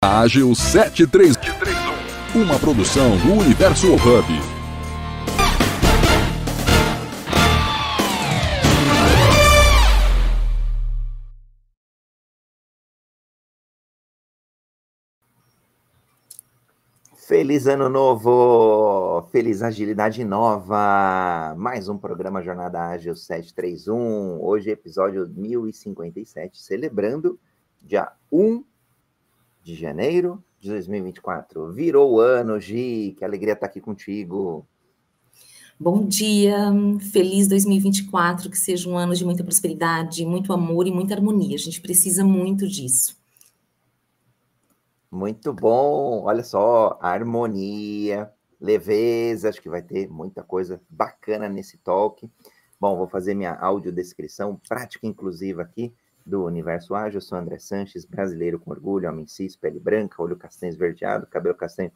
Ágil 7331, uma produção do Universo Hub. Feliz ano novo! Feliz agilidade nova! Mais um programa Jornada Ágil 731. Hoje, episódio 1057, celebrando dia 1 de janeiro de 2024. Virou o ano, Gi, que alegria estar aqui contigo. Bom dia, feliz 2024, que seja um ano de muita prosperidade, muito amor e muita harmonia. A gente precisa muito disso. Muito bom, olha só, harmonia, leveza, acho que vai ter muita coisa bacana nesse talk. Bom, vou fazer minha audiodescrição prática inclusiva aqui do Universo Ágil. Eu sou André Sanches, brasileiro com orgulho, homem cis, pele branca, olho castanho esverdeado, cabelo castanho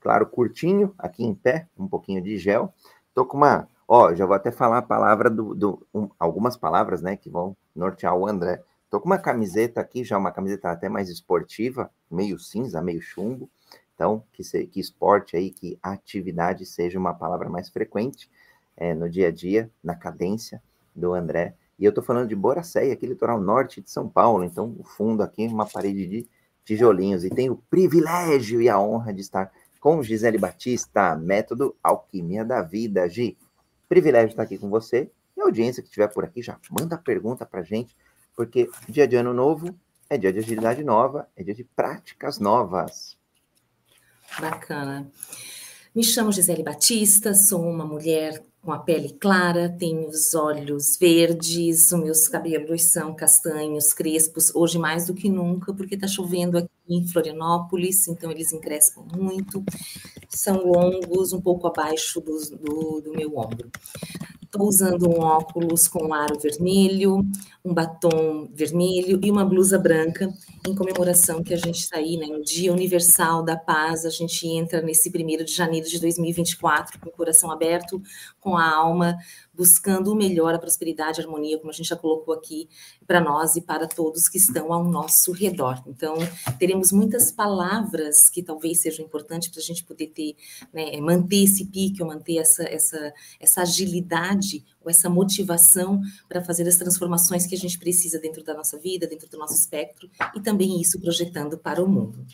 claro, curtinho, aqui em pé, um pouquinho de gel. Tô com uma, ó, já vou até falar a palavra do, do um, algumas palavras, né, que vão nortear o André. Tô com uma camiseta aqui, já uma camiseta até mais esportiva, meio cinza, meio chumbo. Então, que, se, que esporte aí, que atividade seja uma palavra mais frequente é, no dia a dia, na cadência do André. E eu tô falando de Boracéia, aqui litoral norte de São Paulo. Então, o fundo aqui, uma parede de tijolinhos. E tenho o privilégio e a honra de estar com Gisele Batista, método Alquimia da Vida. Gi, privilégio estar aqui com você. E a audiência que estiver por aqui já manda pergunta pra gente porque dia de ano novo é dia de agilidade nova, é dia de práticas novas. Bacana. Me chamo Gisele Batista, sou uma mulher com a pele clara, tenho os olhos verdes, os meus cabelos são castanhos, crespos, hoje mais do que nunca, porque está chovendo aqui em Florianópolis, então eles encrespam muito, são longos, um pouco abaixo do, do, do meu ombro. Estou usando um óculos com aro vermelho, um batom vermelho e uma blusa branca, em comemoração que a gente está aí, né, no Dia Universal da Paz. A gente entra nesse primeiro de janeiro de 2024 com o coração aberto, com a alma buscando o melhor, a prosperidade, a harmonia, como a gente já colocou aqui para nós e para todos que estão ao nosso redor. Então, teremos muitas palavras que talvez sejam importantes para a gente poder ter, né, manter esse pique, ou manter essa, essa, essa agilidade ou essa motivação para fazer as transformações que a gente precisa dentro da nossa vida, dentro do nosso espectro, e também isso projetando para o mundo.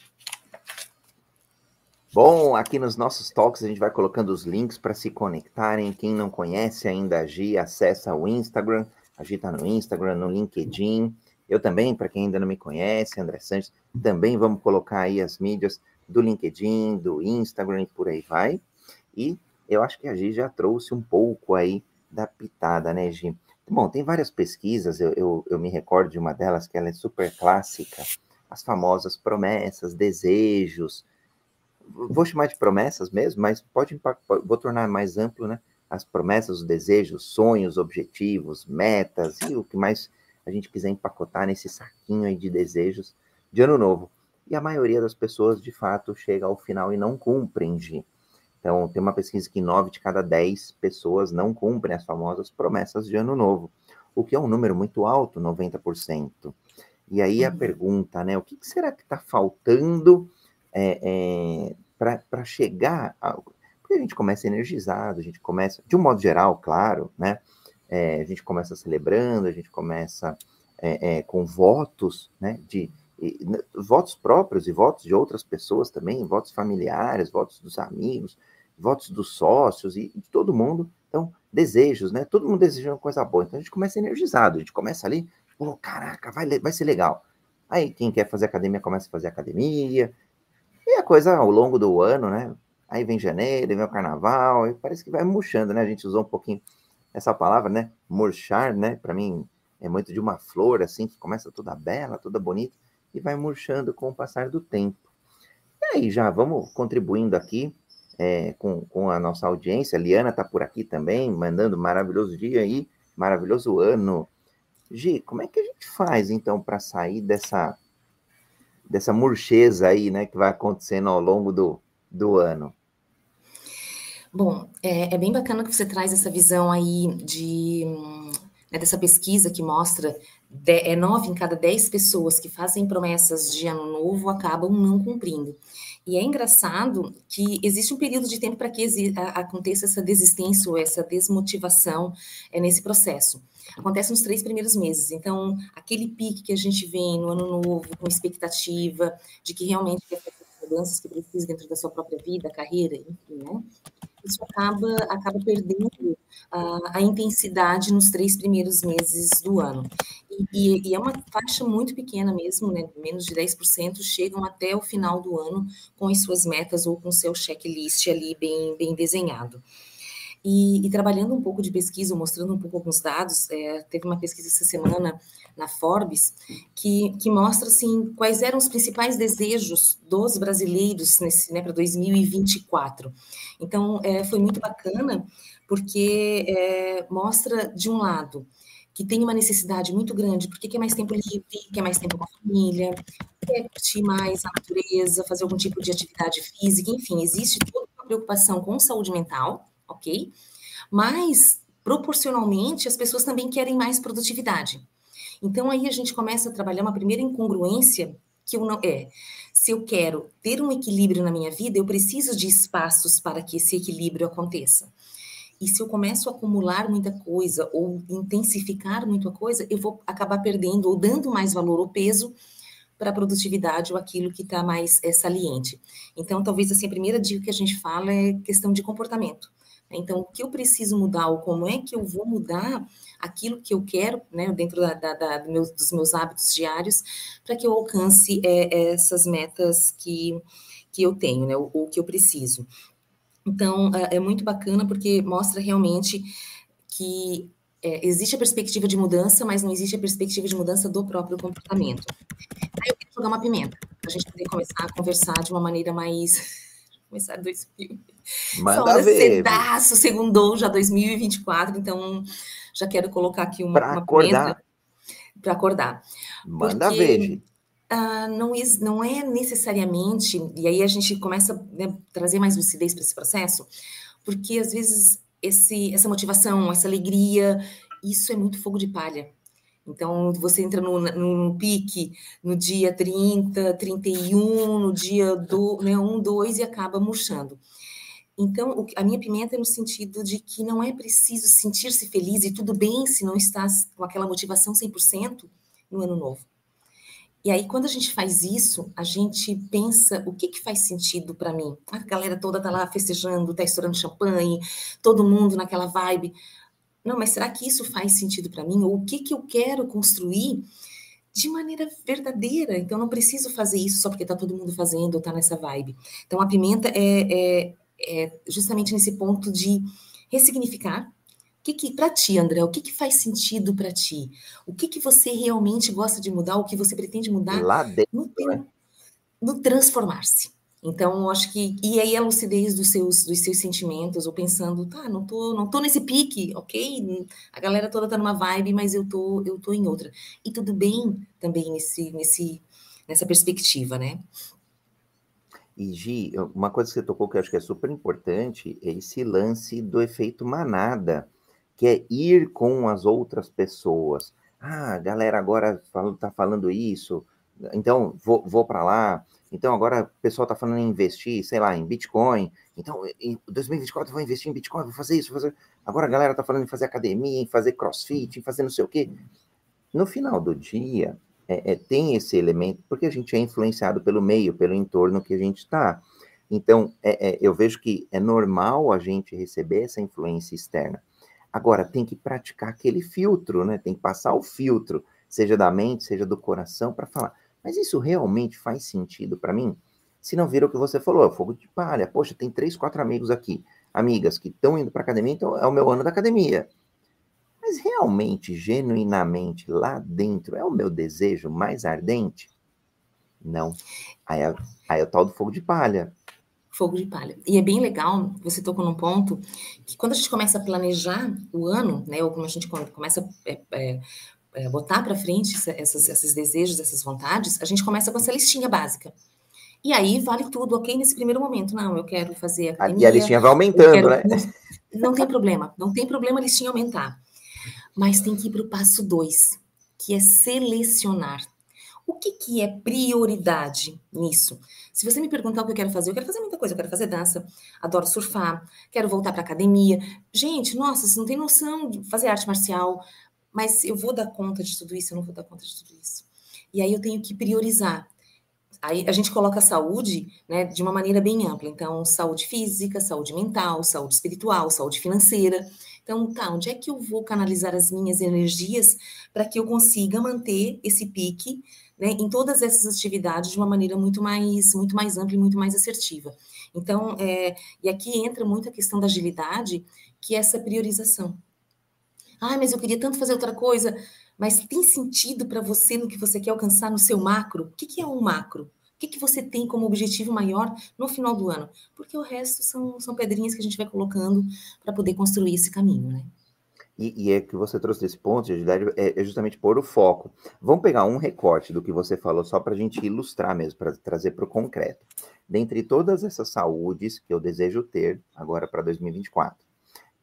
Bom, aqui nos nossos talks a gente vai colocando os links para se conectarem. Quem não conhece ainda a Gi, acessa o Instagram. A Gi está no Instagram, no LinkedIn. Eu também, para quem ainda não me conhece, André Santos, também vamos colocar aí as mídias do LinkedIn, do Instagram e por aí vai. E eu acho que a Gi já trouxe um pouco aí da pitada, né, Gi? Bom, tem várias pesquisas, eu, eu, eu me recordo de uma delas que ela é super clássica, as famosas promessas, desejos, vou chamar de promessas mesmo, mas pode, vou tornar mais amplo, né? As promessas, os desejos, sonhos, objetivos, metas e o que mais a gente quiser empacotar nesse saquinho aí de desejos de ano novo. E a maioria das pessoas, de fato, chega ao final e não cumprem, Gi. Então, tem uma pesquisa que nove de cada dez pessoas não cumprem as famosas promessas de ano novo, o que é um número muito alto, 90%. E aí a uhum. pergunta, né? O que será que está faltando é, é, para chegar. A, porque a gente começa energizado, a gente começa, de um modo geral, claro, né? É, a gente começa celebrando, a gente começa é, é, com votos, né? De e, votos próprios e votos de outras pessoas também, votos familiares, votos dos amigos, votos dos sócios e de todo mundo. Então, desejos, né? Todo mundo deseja uma coisa boa. Então a gente começa energizado, a gente começa ali, pô, caraca, vai, vai ser legal. Aí quem quer fazer academia começa a fazer academia, e a coisa ao longo do ano, né? Aí vem janeiro, vem o carnaval, e parece que vai murchando, né? A gente usou um pouquinho essa palavra, né? Murchar, né? Para mim é muito de uma flor, assim, que começa toda bela, toda bonita, e vai murchando com o passar do tempo. E aí, já vamos contribuindo aqui é, com, com a nossa audiência. Liana está por aqui também, mandando maravilhoso dia aí, maravilhoso ano. Gi, como é que a gente faz, então, para sair dessa dessa murcheza aí, né, que vai acontecendo ao longo do, do ano? Bom, é, é bem bacana que você traz essa visão aí de né, dessa pesquisa que mostra é nove em cada dez pessoas que fazem promessas de ano novo acabam não cumprindo. E é engraçado que existe um período de tempo para que aconteça essa desistência ou essa desmotivação é, nesse processo. Acontece nos três primeiros meses. Então, aquele pique que a gente vem no ano novo, com expectativa de que realmente vai fazer mudanças que precisa dentro da sua própria vida, carreira, enfim, né? Isso acaba, acaba perdendo a, a intensidade nos três primeiros meses do ano. E, e, é uma faixa muito pequena mesmo, né? menos de 10% chegam até o final do ano com as suas metas ou com seu checklist ali bem, bem desenhado. E, e trabalhando um pouco de pesquisa, mostrando um pouco alguns dados, é, teve uma pesquisa essa semana na Forbes que, que mostra assim quais eram os principais desejos dos brasileiros nesse né, para 2024. Então é, foi muito bacana porque é, mostra de um lado que tem uma necessidade muito grande, porque quer mais tempo livre, quer mais tempo com a família, quer curtir mais a natureza, fazer algum tipo de atividade física, enfim, existe toda uma preocupação com saúde mental, ok? Mas, proporcionalmente, as pessoas também querem mais produtividade. Então, aí a gente começa a trabalhar uma primeira incongruência que eu não é. Se eu quero ter um equilíbrio na minha vida, eu preciso de espaços para que esse equilíbrio aconteça. E se eu começo a acumular muita coisa ou intensificar muita coisa, eu vou acabar perdendo ou dando mais valor ou peso para a produtividade ou aquilo que está mais é, saliente. Então, talvez assim, a primeira dica que a gente fala é questão de comportamento. Então, o que eu preciso mudar ou como é que eu vou mudar aquilo que eu quero, né, dentro da, da, da do dos meus hábitos diários, para que eu alcance é, essas metas que, que eu tenho, né, o que eu preciso. Então, é, é muito bacana porque mostra realmente que é, existe a perspectiva de mudança, mas não existe a perspectiva de mudança do próprio comportamento. Aí eu queria jogar uma pimenta, para a gente poder começar a conversar de uma maneira mais. começar 2000. Manda ver. Cedaço, segundou já 2024, então já quero colocar aqui uma, pra uma acordar. Para acordar. Manda porque, ver, Uh, não, não é necessariamente, e aí a gente começa a né, trazer mais lucidez para esse processo, porque às vezes esse, essa motivação, essa alegria, isso é muito fogo de palha. Então, você entra no, no, no pique no dia 30, 31, no dia do, né, 1, 2 e acaba murchando. Então, a minha pimenta é no sentido de que não é preciso sentir-se feliz e tudo bem se não está com aquela motivação 100% no ano novo. E aí, quando a gente faz isso, a gente pensa o que, que faz sentido para mim. A galera toda tá lá festejando, tá estourando champanhe, todo mundo naquela vibe. Não, mas será que isso faz sentido para mim? Ou o que, que eu quero construir de maneira verdadeira? Então, não preciso fazer isso só porque tá todo mundo fazendo ou tá nessa vibe. Então, a pimenta é, é, é justamente nesse ponto de ressignificar que, que para ti, André, o que, que faz sentido para ti? O que, que você realmente gosta de mudar? O que você pretende mudar? Lá dentro, no, né? no transformar-se. Então, acho que e aí a lucidez dos seus dos seus sentimentos, ou pensando, tá, não tô não tô nesse pique, ok? A galera toda tá numa vibe, mas eu tô eu tô em outra. E tudo bem também nesse nesse nessa perspectiva, né? E Gi, uma coisa que você tocou que eu acho que é super importante é esse lance do efeito manada que é ir com as outras pessoas. Ah, galera agora está falando isso, então vou, vou para lá. Então agora o pessoal está falando em investir, sei lá, em Bitcoin. Então em 2024 eu vou investir em Bitcoin, vou fazer isso, vou fazer. Agora a galera está falando em fazer academia, em fazer crossfit, em fazer não sei o quê. No final do dia, é, é, tem esse elemento, porque a gente é influenciado pelo meio, pelo entorno que a gente está. Então, é, é, eu vejo que é normal a gente receber essa influência externa. Agora, tem que praticar aquele filtro, né? Tem que passar o filtro, seja da mente, seja do coração, para falar. Mas isso realmente faz sentido para mim? Se não vira o que você falou, fogo de palha. Poxa, tem três, quatro amigos aqui, amigas que estão indo para academia, então é o meu ano da academia. Mas realmente, genuinamente, lá dentro, é o meu desejo mais ardente? Não. Aí é, aí é o tal do fogo de palha fogo de palha. E é bem legal, você tocou num ponto, que quando a gente começa a planejar o ano, né, ou como a gente começa a é, é, é, botar para frente essas, esses desejos, essas vontades, a gente começa com essa listinha básica. E aí vale tudo, ok? Nesse primeiro momento, não, eu quero fazer academia. E a listinha vai aumentando, quero, né? Não, não tem problema, não tem problema a listinha aumentar. Mas tem que ir para o passo dois, que é selecionar. O que, que é prioridade nisso? Se você me perguntar o que eu quero fazer, eu quero fazer muita coisa. Eu quero fazer dança, adoro surfar, quero voltar para academia. Gente, nossa, vocês não tem noção de fazer arte marcial, mas eu vou dar conta de tudo isso, eu não vou dar conta de tudo isso. E aí eu tenho que priorizar. Aí a gente coloca a saúde né, de uma maneira bem ampla. Então, saúde física, saúde mental, saúde espiritual, saúde financeira. Então, tá, onde é que eu vou canalizar as minhas energias para que eu consiga manter esse pique né, em todas essas atividades de uma maneira muito mais, muito mais ampla e muito mais assertiva. Então, é, e aqui entra muito a questão da agilidade, que é essa priorização. Ah, mas eu queria tanto fazer outra coisa, mas tem sentido para você no que você quer alcançar no seu macro? O que, que é um macro? Que, que você tem como objetivo maior no final do ano? Porque o resto são, são pedrinhas que a gente vai colocando para poder construir esse caminho, né? E, e, é que você trouxe esse ponto, é, é, justamente pôr o foco. Vamos pegar um recorte do que você falou, só para a gente ilustrar mesmo, para trazer para o concreto. Dentre todas essas saúdes que eu desejo ter agora para 2024,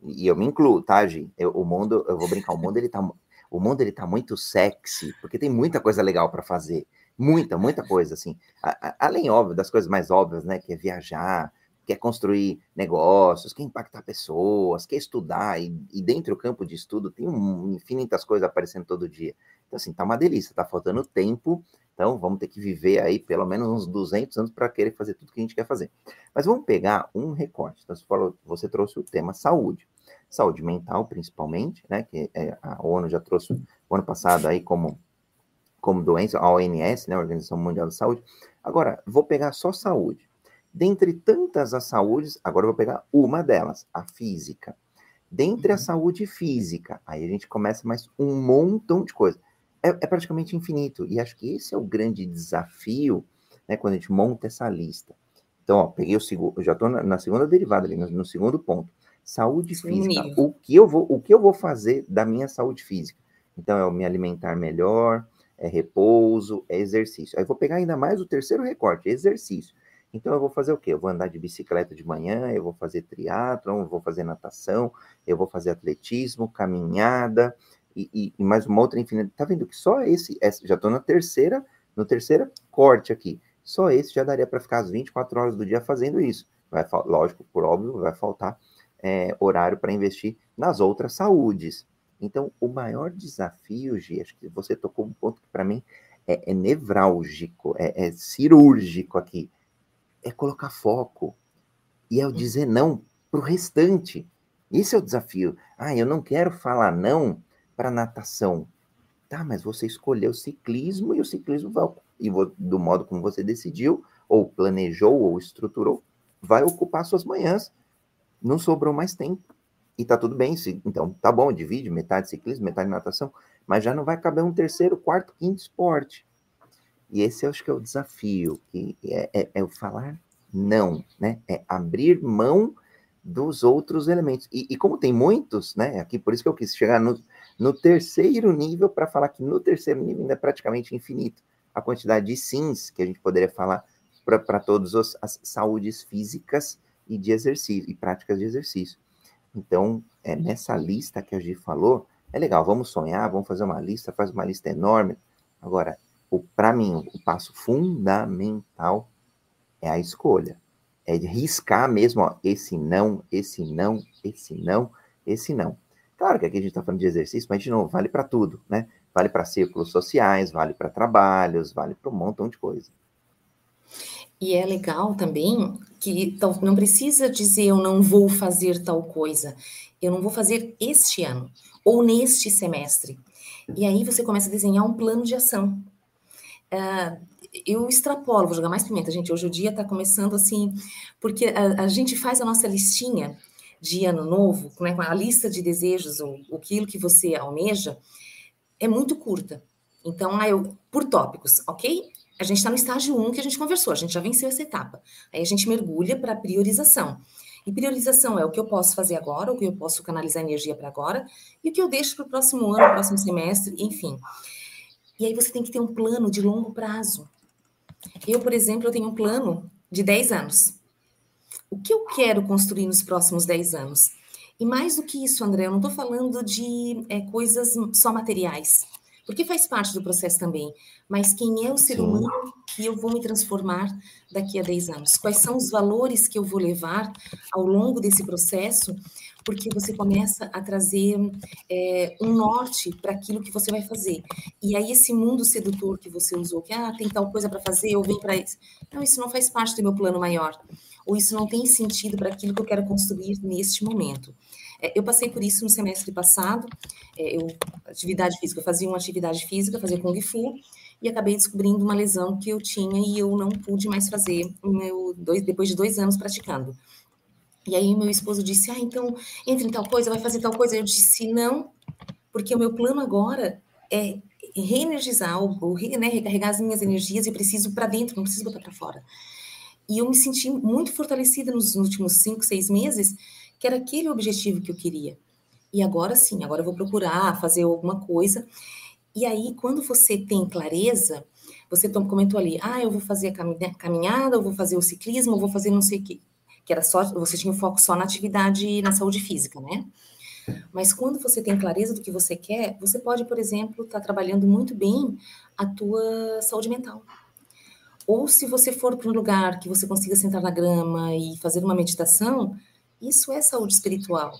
e eu me incluo, tá? Eu, o mundo, eu vou brincar, o mundo ele tá, o mundo ele tá muito sexy, porque tem muita coisa legal para fazer. Muita, muita coisa, assim. A, a, além, óbvio, das coisas mais óbvias, né? Que é viajar, quer construir negócios, quer impactar pessoas, quer estudar, e, e dentro do campo de estudo tem um, infinitas coisas aparecendo todo dia. Então, assim, tá uma delícia, tá faltando tempo, então vamos ter que viver aí pelo menos uns 200 anos para querer fazer tudo que a gente quer fazer. Mas vamos pegar um recorte. Então, você, falou, você trouxe o tema saúde, saúde mental principalmente, né, que é, a ONU já trouxe o ano passado aí como, como doença, a ONS, né, a Organização Mundial da Saúde. Agora, vou pegar só saúde. Dentre tantas as saúdes, agora eu vou pegar uma delas, a física. Dentre a uhum. saúde física, aí a gente começa mais um montão de coisa. É, é praticamente infinito. E acho que esse é o grande desafio, né, quando a gente monta essa lista. Então, ó, peguei o segundo, já estou na, na, segunda derivada ali, no, no segundo ponto. Saúde Sim, física. O que, eu vou, o que eu vou fazer da minha saúde física? Então, é o me alimentar melhor, é repouso, é exercício. Aí vou pegar ainda mais o terceiro recorte, exercício. Então eu vou fazer o quê? Eu vou andar de bicicleta de manhã, eu vou fazer triatlon, eu vou fazer natação, eu vou fazer atletismo, caminhada e, e, e mais uma outra infinita. Tá vendo que só esse, esse já estou na terceira, no terceiro corte aqui. Só esse já daria para ficar as 24 horas do dia fazendo isso. Vai, lógico, por óbvio, vai faltar é, horário para investir nas outras saúdes. Então, o maior desafio, Gi, acho que você tocou um ponto que para mim é, é nevrálgico, é, é cirúrgico aqui é colocar foco e é o hum. dizer não para o restante. Esse é o desafio. Ah, eu não quero falar não para natação. Tá, mas você escolheu ciclismo e o ciclismo vai, e do modo como você decidiu, ou planejou, ou estruturou, vai ocupar suas manhãs. Não sobrou mais tempo. E tá tudo bem. Então, tá bom, divide metade ciclismo, metade natação, mas já não vai caber um terceiro, quarto, quinto esporte. E esse eu acho que é o desafio, que é, é, é o falar não, né? É abrir mão dos outros elementos. E, e, como tem muitos, né? Aqui, por isso que eu quis chegar no, no terceiro nível para falar que no terceiro nível ainda é praticamente infinito a quantidade de sims que a gente poderia falar para todas as saúdes físicas e de exercício e práticas de exercício. Então, é, nessa lista que a gente falou, é legal, vamos sonhar, vamos fazer uma lista, faz uma lista enorme. Agora, para mim, o passo fundamental é a escolha. É de riscar mesmo, ó, esse não, esse não, esse não, esse não. Claro que aqui a gente está falando de exercício, mas de novo, vale para tudo, né? Vale para círculos sociais, vale para trabalhos, vale para um montão de coisa. E é legal também que não precisa dizer eu não vou fazer tal coisa, eu não vou fazer este ano ou neste semestre. E aí você começa a desenhar um plano de ação. Uh, eu extrapolo, vou jogar mais pimenta, gente. Hoje o dia está começando assim, porque a, a, gente faz a nossa listinha de ano novo, né, com a lista de desejos, ou aquilo que você almeja, é muito curta. Então, aí eu, por tópicos, ok? A gente está no estágio 1 que a gente conversou, a gente já venceu essa etapa. Aí a gente mergulha para priorização. E priorização é o que eu posso fazer agora, o que eu posso canalizar energia para agora, e o que eu deixo para o próximo ano, próximo semestre, enfim. E aí você tem que ter um plano de longo prazo. Eu, por exemplo, eu tenho um plano de 10 anos. O que eu quero construir nos próximos 10 anos? E mais do que isso, André, eu não estou falando de é, coisas só materiais. Porque faz parte do processo também. Mas quem é o ser Sim. humano que eu vou me transformar daqui a 10 anos? Quais são os valores que eu vou levar ao longo desse processo? Porque você começa a trazer é, um norte para aquilo que você vai fazer. E aí, esse mundo sedutor que você usou, que ah, tem tal coisa para fazer, eu venho para isso. Não, isso não faz parte do meu plano maior. Ou isso não tem sentido para aquilo que eu quero construir neste momento. É, eu passei por isso no semestre passado. É, eu, atividade física, eu fazia uma atividade física, fazia Kung Fu, e acabei descobrindo uma lesão que eu tinha e eu não pude mais fazer meu dois, depois de dois anos praticando. E aí meu esposo disse: Ah, então entre em tal coisa, vai fazer tal coisa. Eu disse: Não, porque o meu plano agora é reenergizar, ou, né, recarregar as minhas energias e preciso para dentro, não preciso botar para fora. E eu me senti muito fortalecida nos últimos cinco, seis meses, que era aquele objetivo que eu queria. E agora sim, agora eu vou procurar fazer alguma coisa. E aí, quando você tem clareza, você comentou ali, ah, eu vou fazer a caminhada, eu vou fazer o ciclismo, eu vou fazer não sei o quê. Que era só, você tinha o foco só na atividade, na saúde física, né? Mas quando você tem clareza do que você quer, você pode, por exemplo, estar tá trabalhando muito bem a tua saúde mental. Ou se você for para um lugar que você consiga sentar na grama e fazer uma meditação, isso é saúde espiritual.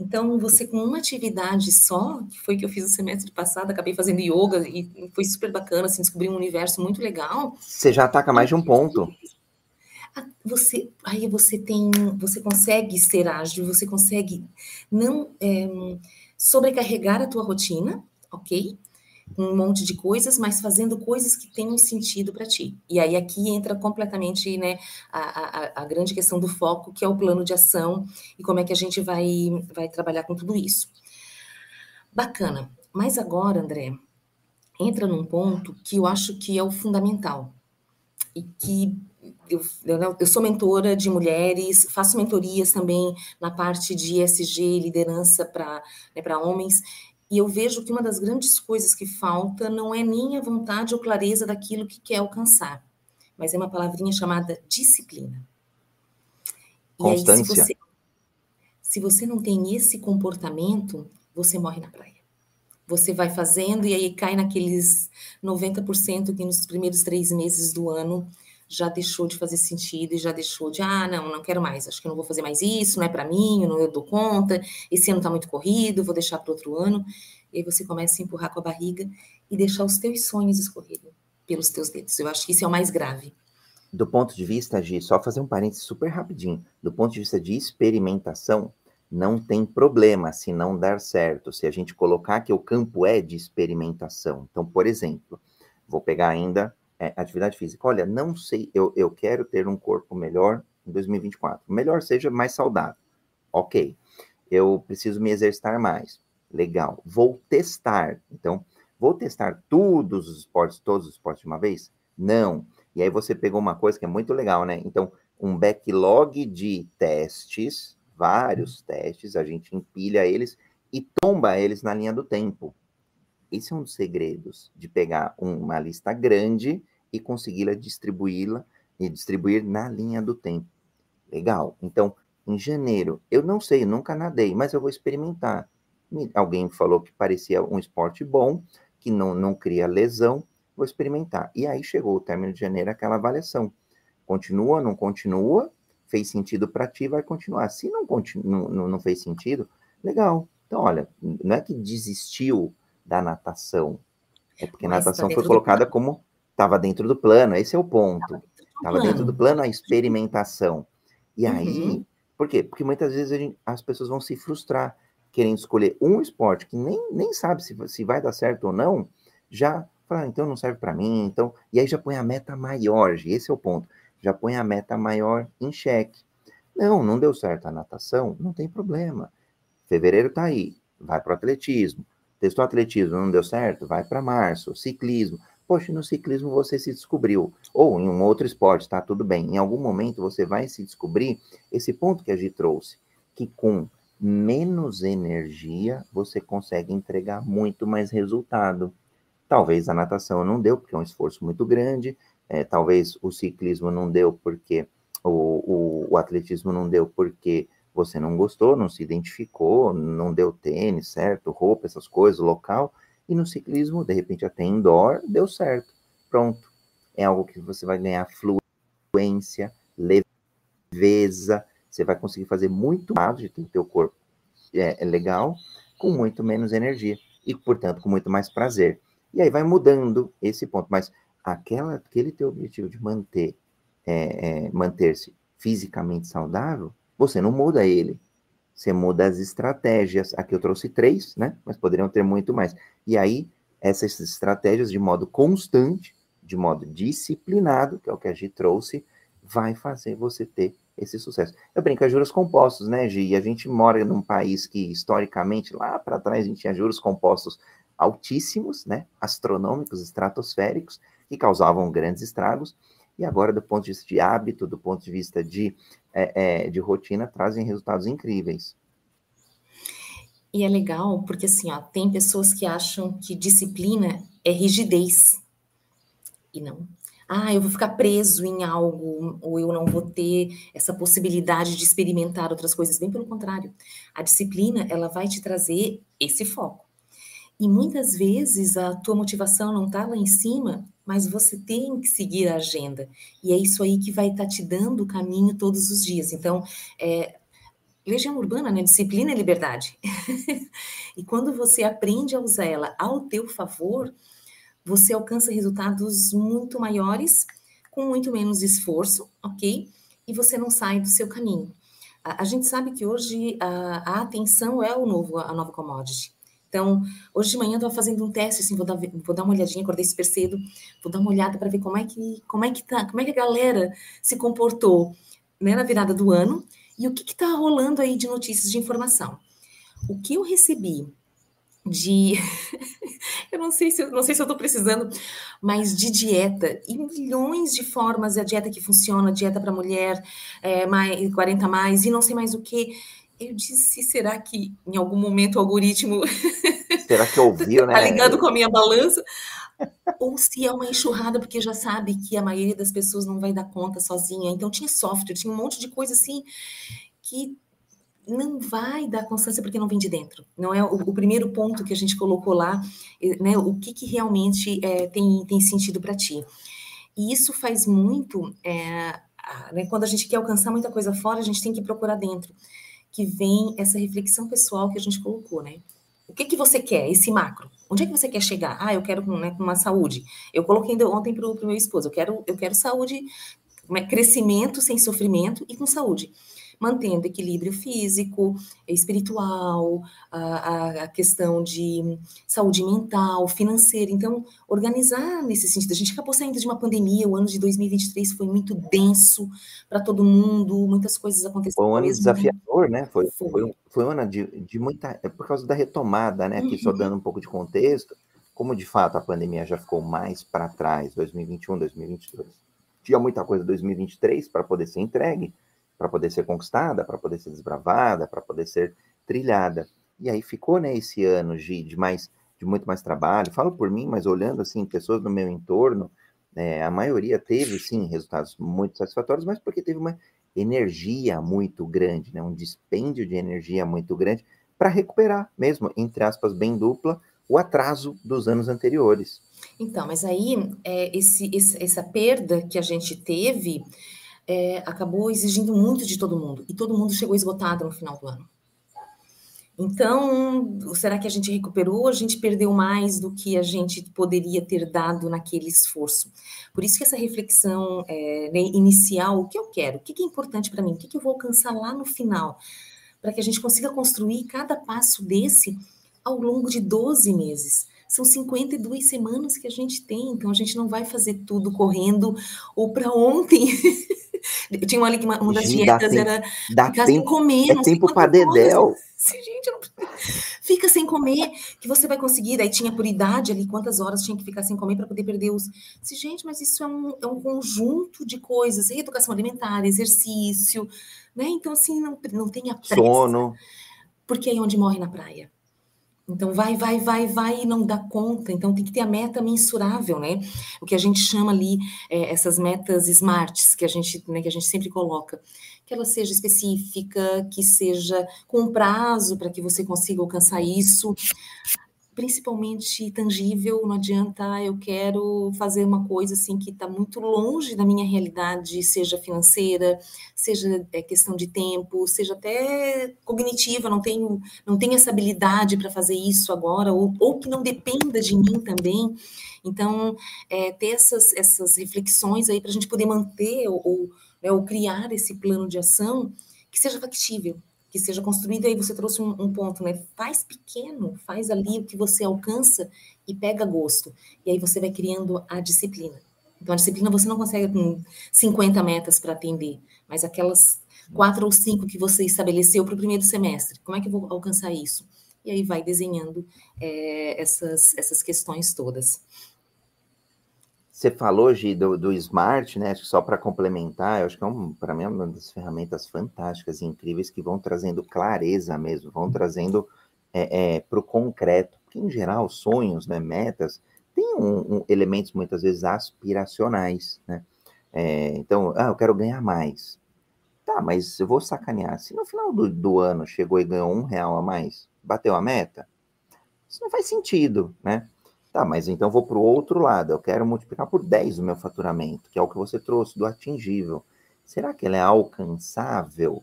Então, você com uma atividade só, que foi que eu fiz o semestre passado, acabei fazendo yoga e foi super bacana, assim, descobri um universo muito legal. Você já ataca mais de um ponto. Ah, você, aí você tem, você consegue ser ágil, você consegue não é, sobrecarregar a tua rotina, ok? Um monte de coisas, mas fazendo coisas que tenham sentido para ti. E aí aqui entra completamente né, a, a, a, grande questão do foco, que é o plano de ação e como é que a gente vai, vai trabalhar com tudo isso. Bacana. Mas agora, André, entra num ponto que eu acho que é o fundamental e que eu, eu, eu, sou mentora de mulheres, faço mentorias também na parte de SG, liderança para né, homens, e eu vejo que uma das grandes coisas que falta não é nem a vontade ou clareza daquilo que quer alcançar, mas é uma palavrinha chamada disciplina. Constância. E aí, se você, se você não tem esse comportamento, você morre na praia. Você vai fazendo e aí cai naqueles 90% que nos primeiros três meses do ano já deixou de fazer sentido e já deixou de, ah, não, não quero mais, acho que eu não vou fazer mais isso, não é para mim, não eu dou conta, esse ano está muito corrido, vou deixar para outro ano. E aí você começa a empurrar com a barriga e deixar os teus sonhos escorrerem pelos teus dedos. Eu acho que isso é o mais grave. Do ponto de vista de, só fazer um parênteses super rapidinho, do ponto de vista de experimentação, não tem problema se não dar certo, se a gente colocar que o campo é de experimentação. Então, por exemplo, vou pegar ainda é, atividade física. Olha, não sei, eu, eu quero ter um corpo melhor em 2024. Melhor seja mais saudável. Ok. Eu preciso me exercitar mais. Legal. Vou testar. Então, vou testar todos os esportes, todos os esportes de uma vez? Não. E aí você pegou uma coisa que é muito legal, né? Então, um backlog de testes, vários testes, a gente empilha eles e tomba eles na linha do tempo. Esse é um dos segredos de pegar uma lista grande e consegui-la distribuí-la e distribuir na linha do tempo. Legal. Então, em janeiro, eu não sei, nunca nadei, mas eu vou experimentar. Alguém falou que parecia um esporte bom, que não, não cria lesão, vou experimentar. E aí chegou o término de janeiro, aquela avaliação. Continua, não continua? Fez sentido para ti, vai continuar. Se não, continu, não, não fez sentido, legal. Então, olha, não é que desistiu da natação. É porque a natação foi colocada como estava dentro do plano, esse é o ponto. Estava dentro do plano a experimentação. E uhum. aí, por quê? Porque muitas vezes gente, as pessoas vão se frustrar querendo escolher um esporte que nem, nem sabe se, se vai dar certo ou não, já fala, ah, então não serve para mim, então, e aí já põe a meta maior, esse é o ponto, já põe a meta maior em xeque. Não, não deu certo a natação, não tem problema. Fevereiro tá aí, vai para o atletismo. Testou atletismo, não deu certo? Vai para março. Ciclismo. Poxa, no ciclismo você se descobriu. Ou em um outro esporte, tá tudo bem. Em algum momento você vai se descobrir esse ponto que a gente trouxe, que com menos energia você consegue entregar muito mais resultado. Talvez a natação não deu, porque é um esforço muito grande. É, talvez o ciclismo não deu porque o, o, o atletismo não deu porque você não gostou, não se identificou, não deu tênis, certo? Roupa, essas coisas, local. E no ciclismo, de repente, até indoor, deu certo. Pronto. É algo que você vai ganhar fluência, leveza, você vai conseguir fazer muito mais de ter o teu corpo é, é legal, com muito menos energia e, portanto, com muito mais prazer. E aí vai mudando esse ponto, mas aquela, aquele teu objetivo de manter, é, é, manter-se fisicamente saudável, você não muda ele. Você muda as estratégias. Aqui eu trouxe três, né? Mas poderiam ter muito mais. E aí, essas estratégias, de modo constante, de modo disciplinado, que é o que a Gi trouxe, vai fazer você ter esse sucesso. Eu brinco, é juros compostos, né, Gi? E a gente mora num país que, historicamente, lá para trás, a gente tinha juros compostos altíssimos, né, astronômicos, estratosféricos, que causavam grandes estragos, e agora, do ponto de vista de hábito, do ponto de vista de, é, é, de rotina, trazem resultados incríveis. E é legal, porque assim, ó, tem pessoas que acham que disciplina é rigidez. E não ah, eu vou ficar preso em algo, ou eu não vou ter essa possibilidade de experimentar outras coisas. Bem pelo contrário, a disciplina, ela vai te trazer esse foco. E muitas vezes a tua motivação não está lá em cima, mas você tem que seguir a agenda. E é isso aí que vai estar tá te dando o caminho todos os dias. Então, é, Legião Urbana, né? Disciplina e liberdade. e quando você aprende a usar ela ao teu favor, você alcança resultados muito maiores com muito menos esforço, ok? E você não sai do seu caminho. A, a gente sabe que hoje a, a, atenção é o novo, a nova commodity. Então, hoje de manhã eu estava fazendo um teste, assim, vou dar, vou dar uma olhadinha, acordei super cedo, vou dar uma olhada para ver como é que como é que tá, como é que a galera se comportou né, na virada do ano e o que está rolando aí de notícias de informação. O que eu recebi de eu não sei se não sei se eu estou precisando, mas de dieta e milhões de formas a dieta que funciona, dieta para mulher, é, mais 40 mais e não sei mais o que. Eu disse, será que em algum momento o algoritmo será que ouviu, né? tá ligado com a minha balança? Ou se é uma enxurrada, porque já sabe que a maioria das pessoas não vai dar conta sozinha. Então tinha software, tinha um monte de coisa assim que não vai dar constância porque não vem de dentro. Não é o, o primeiro ponto que a gente colocou lá, né? O que, que realmente é, tem, tem sentido para ti. E isso faz muito, é, né, quando a gente quer alcançar muita coisa fora, a gente tem que procurar dentro, que vem essa reflexão pessoal que a gente colocou, né? O que, que você quer, esse macro? Onde é que você quer chegar? Ah, eu quero né, uma saúde. Eu coloquei ontem para o meu esposo, eu quero, eu quero saúde, né, crescimento sem sofrimento e com saúde mantendo equilíbrio físico, espiritual, a, a, questão de saúde mental, financeira. Então, organizar nesse sentido. A gente acabou saindo de uma pandemia, o ano de 2023 foi muito denso para todo mundo, muitas coisas aconteceram. Foi um ano desafiador, né? Foi, foi. foi, um, foi um ano de, de muita. É por causa da retomada, né? Aqui uhum. só dando um pouco de contexto, como de fato a pandemia já ficou mais para trás, 2021, 2022. Tinha muita coisa 2023 para poder ser entregue para poder ser conquistada, para poder ser desbravada, para poder ser trilhada. E aí ficou, né, esse ano de, de, mais, de muito mais trabalho. Falo por mim, mas olhando, assim, pessoas no meu entorno, é, a maioria teve, sim, resultados muito satisfatórios, mas porque teve uma energia muito grande, né, um dispêndio de energia muito grande para recuperar mesmo, entre aspas, bem dupla, o atraso dos anos anteriores. Então, mas aí, é, esse, esse, essa perda que a gente teve é, acabou exigindo muito de todo mundo e todo mundo chegou esgotado no final do ano. Então, será que a gente recuperou? A gente perdeu mais do que a gente poderia ter dado naquele esforço. Por isso que essa reflexão é, né, inicial, o que eu quero, o que é importante para mim, o que eu vou alcançar lá no final, para que a gente consiga construir cada passo desse ao longo de 12 meses. São 52 semanas que a gente tem, então a gente não vai fazer tudo correndo ou para ontem. Tinha uma, uma, uma das gente, dietas era ficar tempo, sem comer. É tempo para dedéu. Gente, não... Fica sem comer, que você vai conseguir. Daí tinha por idade ali, quantas horas tinha que ficar sem comer para poder perder os. Disse, gente, mas isso é um, é um conjunto de coisas: reeducação alimentar, exercício, né? Então, assim, não, não tenha pressa. Sono. Porque é onde morre na praia. Então, vai, vai, vai, vai e não dá conta. Então, tem que ter a meta mensurável, né? O que a gente chama ali, é, essas metas smarts, que a gente, né, que a gente sempre coloca. Que ela seja específica, que seja com prazo para que você consiga alcançar isso. Principalmente tangível, não adianta eu quero fazer uma coisa assim que está muito longe da minha realidade, seja financeira, seja é, questão de tempo, seja até cognitiva, não tenho, não tenho essa habilidade para fazer isso agora, ou, ou que não dependa de mim também. Então, é, ter essas, essas reflexões aí para a gente poder manter ou, ou, né, ou criar esse plano de ação que seja factível, que seja construído, aí você trouxe um, um, ponto, né? Faz pequeno, faz ali o que você alcança e pega gosto. E aí você vai criando a disciplina. Então, a disciplina você não consegue com 50 metas para atender, mas aquelas quatro ou cinco que você estabeleceu para o primeiro semestre, como é que eu vou alcançar isso? E aí vai desenhando é, essas, essas questões todas. Você falou, Gi, do, do Smart, né? Só para complementar, acho que é um, para mim é uma das ferramentas fantásticas e incríveis que vão trazendo clareza mesmo, vão trazendo é, é, para o concreto. Porque, em geral, sonhos, né, metas, têm um, um, elementos muitas vezes aspiracionais, né? É, então, ah, eu quero ganhar mais. Tá, mas eu vou sacanear. Se no final do, do ano chegou e ganhou um real a mais, bateu a meta, isso não faz sentido, né? Tá, mas então vou para o outro lado. Eu quero multiplicar por 10 o meu faturamento, que é o que você trouxe do atingível. Será que ela é alcançável?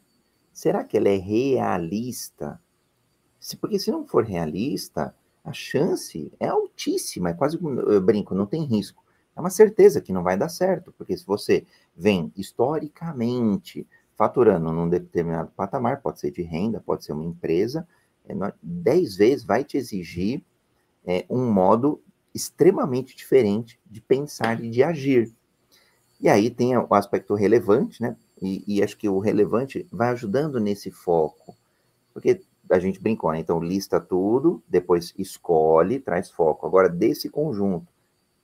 Será que ela é realista? Se, porque se não for realista, a chance é altíssima, é quase eu brinco, não tem risco. É uma certeza que não vai dar certo, porque se você vem historicamente faturando num determinado patamar, pode ser de renda, pode ser uma empresa, é, 10 vezes vai te exigir é, um modo extremamente diferente de pensar e de agir. E aí tem o aspecto relevante, né? E, e, acho que o relevante vai ajudando nesse foco. Porque a gente brincou, né? Então, lista tudo, depois escolhe, traz foco. Agora, desse conjunto,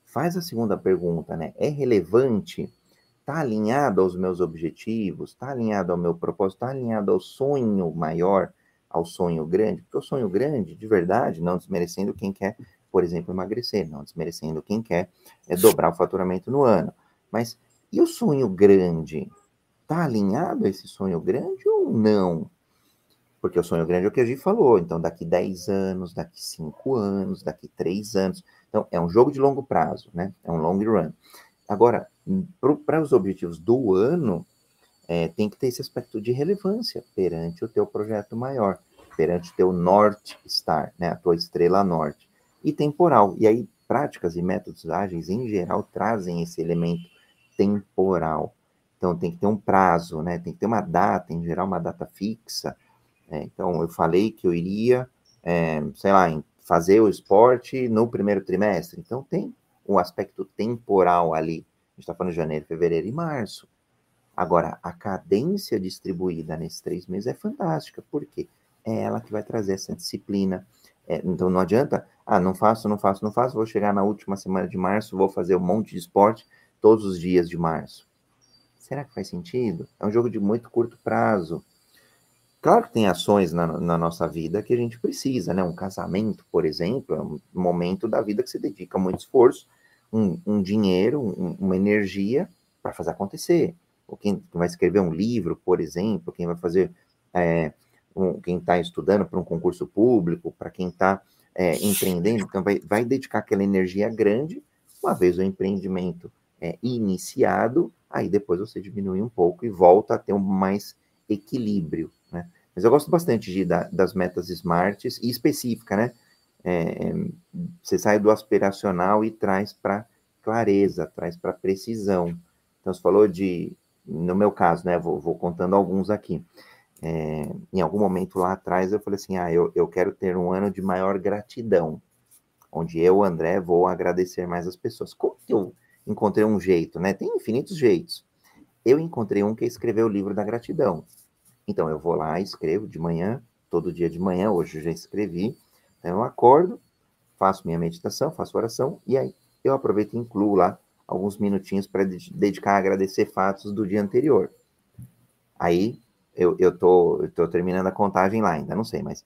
faz a segunda pergunta, né? É relevante? Está alinhado aos meus objetivos? Está alinhado ao meu propósito? Está alinhado ao sonho maior? ao sonho grande, porque o sonho grande, de verdade, não desmerecendo quem quer, por exemplo, emagrecer, não desmerecendo quem quer é dobrar o faturamento no ano. Mas e o sonho grande? Está alinhado a esse sonho grande ou não? Porque o sonho grande é o que a gente falou. Então, daqui 10 anos, daqui 5 anos, daqui 3 anos. Então, é um jogo de longo prazo, né? É um long run. Agora, para os objetivos do ano, é, tem que ter esse aspecto de relevância perante o teu projeto maior, perante o teu North Star, né, a tua estrela norte, e temporal. E aí, práticas e métodos ágeis, em geral, trazem esse elemento temporal. Então, tem que ter um prazo, né, tem que ter uma data, em geral, uma data fixa. Né? Então, eu falei que eu iria, é, sei lá, fazer o esporte no primeiro trimestre. Então, tem o um aspecto temporal ali. A gente está falando de janeiro, fevereiro e março. Agora, a cadência distribuída nesses três meses é fantástica, porque é ela que vai trazer essa disciplina. É, então, não adianta, ah, não faço, não faço, não faço, vou chegar na última semana de março, vou fazer um monte de esporte todos os dias de março. Será que faz sentido? É um jogo de muito curto prazo. Claro que tem ações na, na, nossa vida que a gente precisa, né? Um casamento, por exemplo, é um momento da vida que você dedica muito esforço, um, um dinheiro, um, uma energia para fazer acontecer ou quem vai escrever um livro, por exemplo, quem vai fazer, é, um, quem está estudando para um concurso público, para quem está é, empreendendo, então vai, vai dedicar aquela energia grande, uma vez o empreendimento é, iniciado, aí depois você diminui um pouco e volta a ter um mais equilíbrio, né? Mas eu gosto bastante de, da, das metas smarts e específica, né? É, você sai do aspiracional e traz para clareza, traz para precisão. Então, você falou de no meu caso, né, vou, vou contando alguns aqui. É, em algum momento lá atrás eu falei assim, ah, eu, eu quero ter um ano de maior gratidão, onde eu, André, vou agradecer mais as pessoas. Como que eu encontrei um jeito, né? Tem infinitos jeitos. Eu encontrei um que é escrever o livro da gratidão. Então eu vou lá, escrevo de manhã, todo dia de manhã, hoje eu já escrevi, então eu acordo, faço minha meditação, faço oração, e aí eu aproveito e incluo lá alguns minutinhos para dedicar a agradecer fatos do dia anterior. Aí eu, eu, tô, eu tô terminando a contagem lá, ainda não sei, mas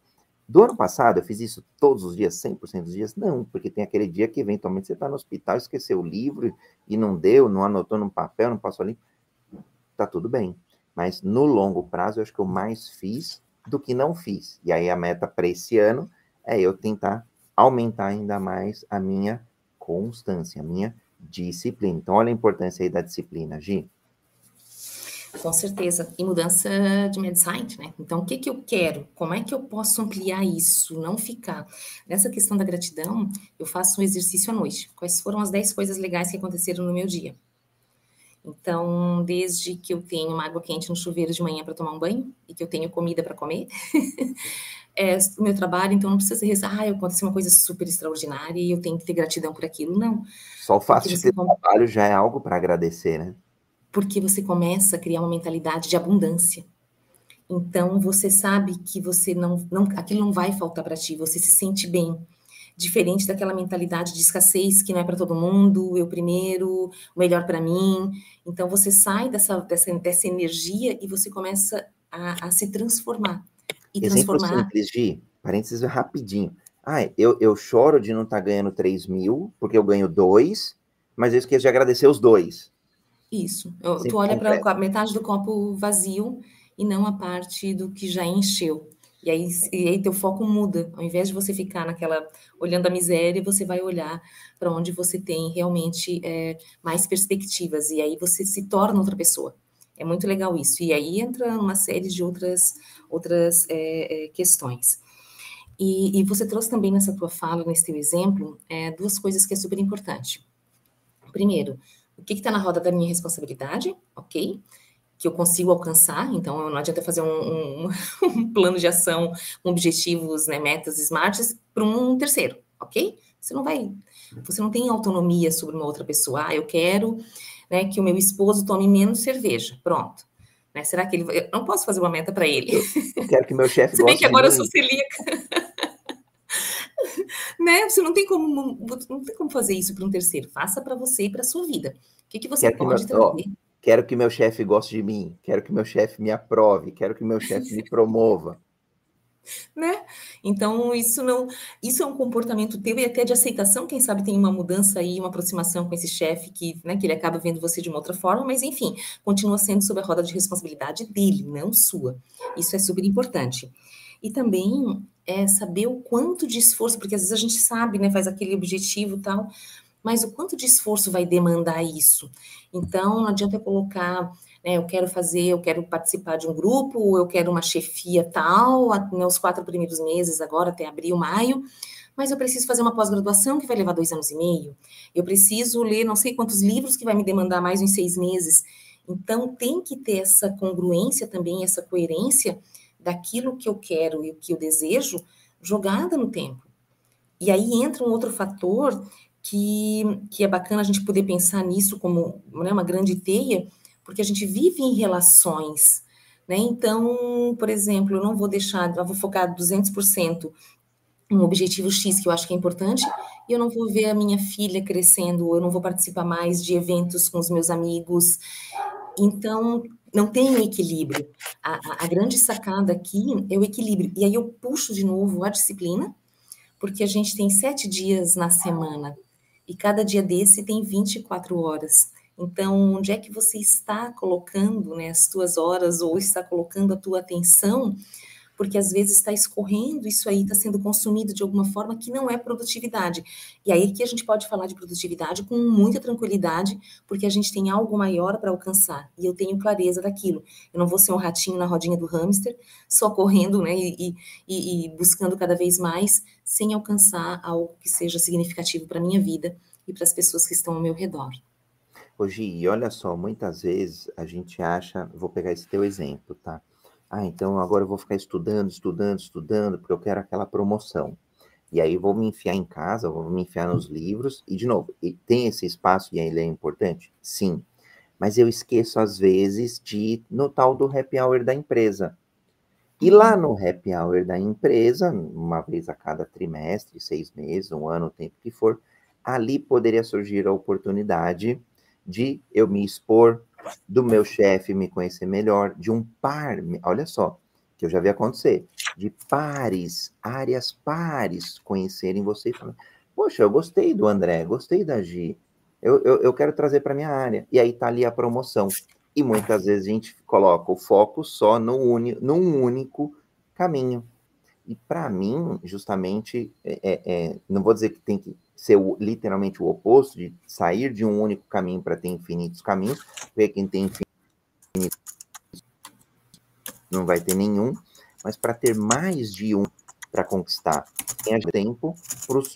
do ano passado eu fiz isso todos os dias, 100% dos dias? Não, porque tem aquele dia que eventualmente você está no hospital, esqueceu o livro e não deu, não anotou no papel, não passou ali. Tá tudo bem. Mas no longo prazo eu acho que eu mais fiz do que não fiz. E aí a meta para esse ano é eu tentar aumentar ainda mais a minha constância, a minha disciplina. Então, olha a importância aí da disciplina, Gi. Com certeza. E mudança de mindset, né? Então, o que, que eu quero? Como é que eu posso ampliar isso? Não ficar. Nessa questão da gratidão, eu faço um exercício à noite. Quais foram as 10 coisas legais que aconteceram no meu dia? Então, desde que eu tenho uma água quente no chuveiro de manhã para tomar um banho e que eu tenho comida para comer, é o meu trabalho, então não precisa rezar, ah, aconteceu uma coisa super extraordinária e eu tenho que ter gratidão por aquilo. Não. Só o fato de ter trabalho já é algo para agradecer, né? Porque você começa a criar uma mentalidade de abundância. Então você sabe que você não, não aquilo não vai faltar para ti, você se sente bem. Diferente daquela mentalidade de escassez que não é para todo mundo, eu primeiro, o melhor para mim. Então você sai dessa, dessa, dessa energia e você começa a, a se transformar. E Exemplo transformar. simples, Gi, parênteses rapidinho. Ah, eu, eu choro de não estar tá ganhando 3 mil, porque eu ganho dois, mas eu esqueço de agradecer os dois. Isso. Eu, tu olha para a metade do copo vazio e não a parte do que já encheu. E aí, e aí teu foco muda. Ao invés de você ficar naquela olhando a miséria, você vai olhar para onde você tem realmente é, mais perspectivas. E aí você se torna outra pessoa. É muito legal isso. E aí entra uma série de outras, outras é, é, questões. E, e, você trouxe também nessa tua fala, nesse teu exemplo, é, duas coisas que é super importante. Primeiro, o que está na roda da minha responsabilidade, ok? Que eu consigo alcançar, então não adianta fazer um, um, um plano de ação com objetivos, né, metas smarts para um terceiro, ok? Você não vai, você não tem autonomia sobre uma outra pessoa. Ah, eu quero né, que o meu esposo tome menos cerveja, pronto. Né, será que ele vai... Eu não posso fazer uma meta para ele. Eu quero que meu chefe. Se bem que agora eu sou celíaca. né? Você não tem como não tem como fazer isso para um terceiro. Faça para você e para sua vida. O que, que você quero pode que meu? Ó, quero que meu chefe goste de mim. Quero que meu chefe me aprove. Quero que meu chefe me promova. Né? Então, isso não, isso é um comportamento teu e até de aceitação, quem sabe tem uma mudança aí, uma aproximação com esse chefe que, né, que ele acaba vendo você de uma outra forma, mas enfim, continua sendo sob a roda de responsabilidade dele, não sua. Isso é super importante. E também é saber o quanto de esforço, porque às vezes a gente sabe, né, faz aquele objetivo tal, mas o quanto de esforço vai demandar isso? Então, não adianta eu colocar, né, eu quero fazer, eu quero participar de um grupo, eu quero uma chefia tal, nos quatro primeiros meses, agora até abril, maio, mas eu preciso fazer uma pós-graduação que vai levar dois anos e meio, eu preciso ler não sei quantos livros que vai me demandar mais uns seis meses. Então, tem que ter essa congruência também, essa coerência daquilo que eu quero e o que eu desejo jogada no tempo. E aí entra um outro fator que, que é bacana a gente poder pensar nisso como né, uma grande teia, porque a gente vive em relações. Né? Então, por exemplo, eu não vou deixar, eu vou focar 200% um objetivo X que eu acho que é importante, e eu não vou ver a minha filha crescendo, eu não vou participar mais de eventos com os meus amigos. Então, não tem equilíbrio. A, a, a, grande sacada aqui é o equilíbrio. E aí eu puxo de novo a disciplina, porque a gente tem sete dias na semana e cada dia desse tem 24 horas. Então, onde é que você está colocando né, as tuas horas ou está colocando a tua atenção porque às vezes está escorrendo, isso aí está sendo consumido de alguma forma que não é produtividade. E aí que a gente pode falar de produtividade com muita tranquilidade, porque a gente tem algo maior para alcançar, e eu tenho clareza daquilo. Eu não vou ser um ratinho na rodinha do hamster, só correndo né, e, e, e buscando cada vez mais, sem alcançar algo que seja significativo para a minha vida e para as pessoas que estão ao meu redor. Hoje, e olha só, muitas vezes a gente acha, vou pegar esse teu exemplo, tá? Ah, então agora eu vou ficar estudando, estudando, estudando, porque eu quero aquela promoção. E aí vou me enfiar em casa, vou me enfiar nos livros, e de novo, tem esse espaço e ele é importante? Sim. Mas eu esqueço, às vezes, de ir no tal do happy hour da empresa. E lá no happy hour da empresa, uma vez a cada trimestre, seis meses, um ano, o tempo que for, ali poderia surgir a oportunidade de eu me expor, do meu chefe me conhecer melhor, de um par, olha só, que eu já vi acontecer, de pares, áreas pares conhecerem você e falar, poxa, eu gostei do André, gostei da Gi, eu, eu, eu quero trazer para minha área. E aí tá ali a promoção. E muitas vezes a gente coloca o foco só no uni, num único caminho. E para mim, justamente, é, é, é, não vou dizer que tem que ser o, literalmente o oposto, de sair de um único caminho para ter infinitos caminhos, porque quem tem infinitos não vai ter nenhum, mas para ter mais de um para conquistar, tem tempo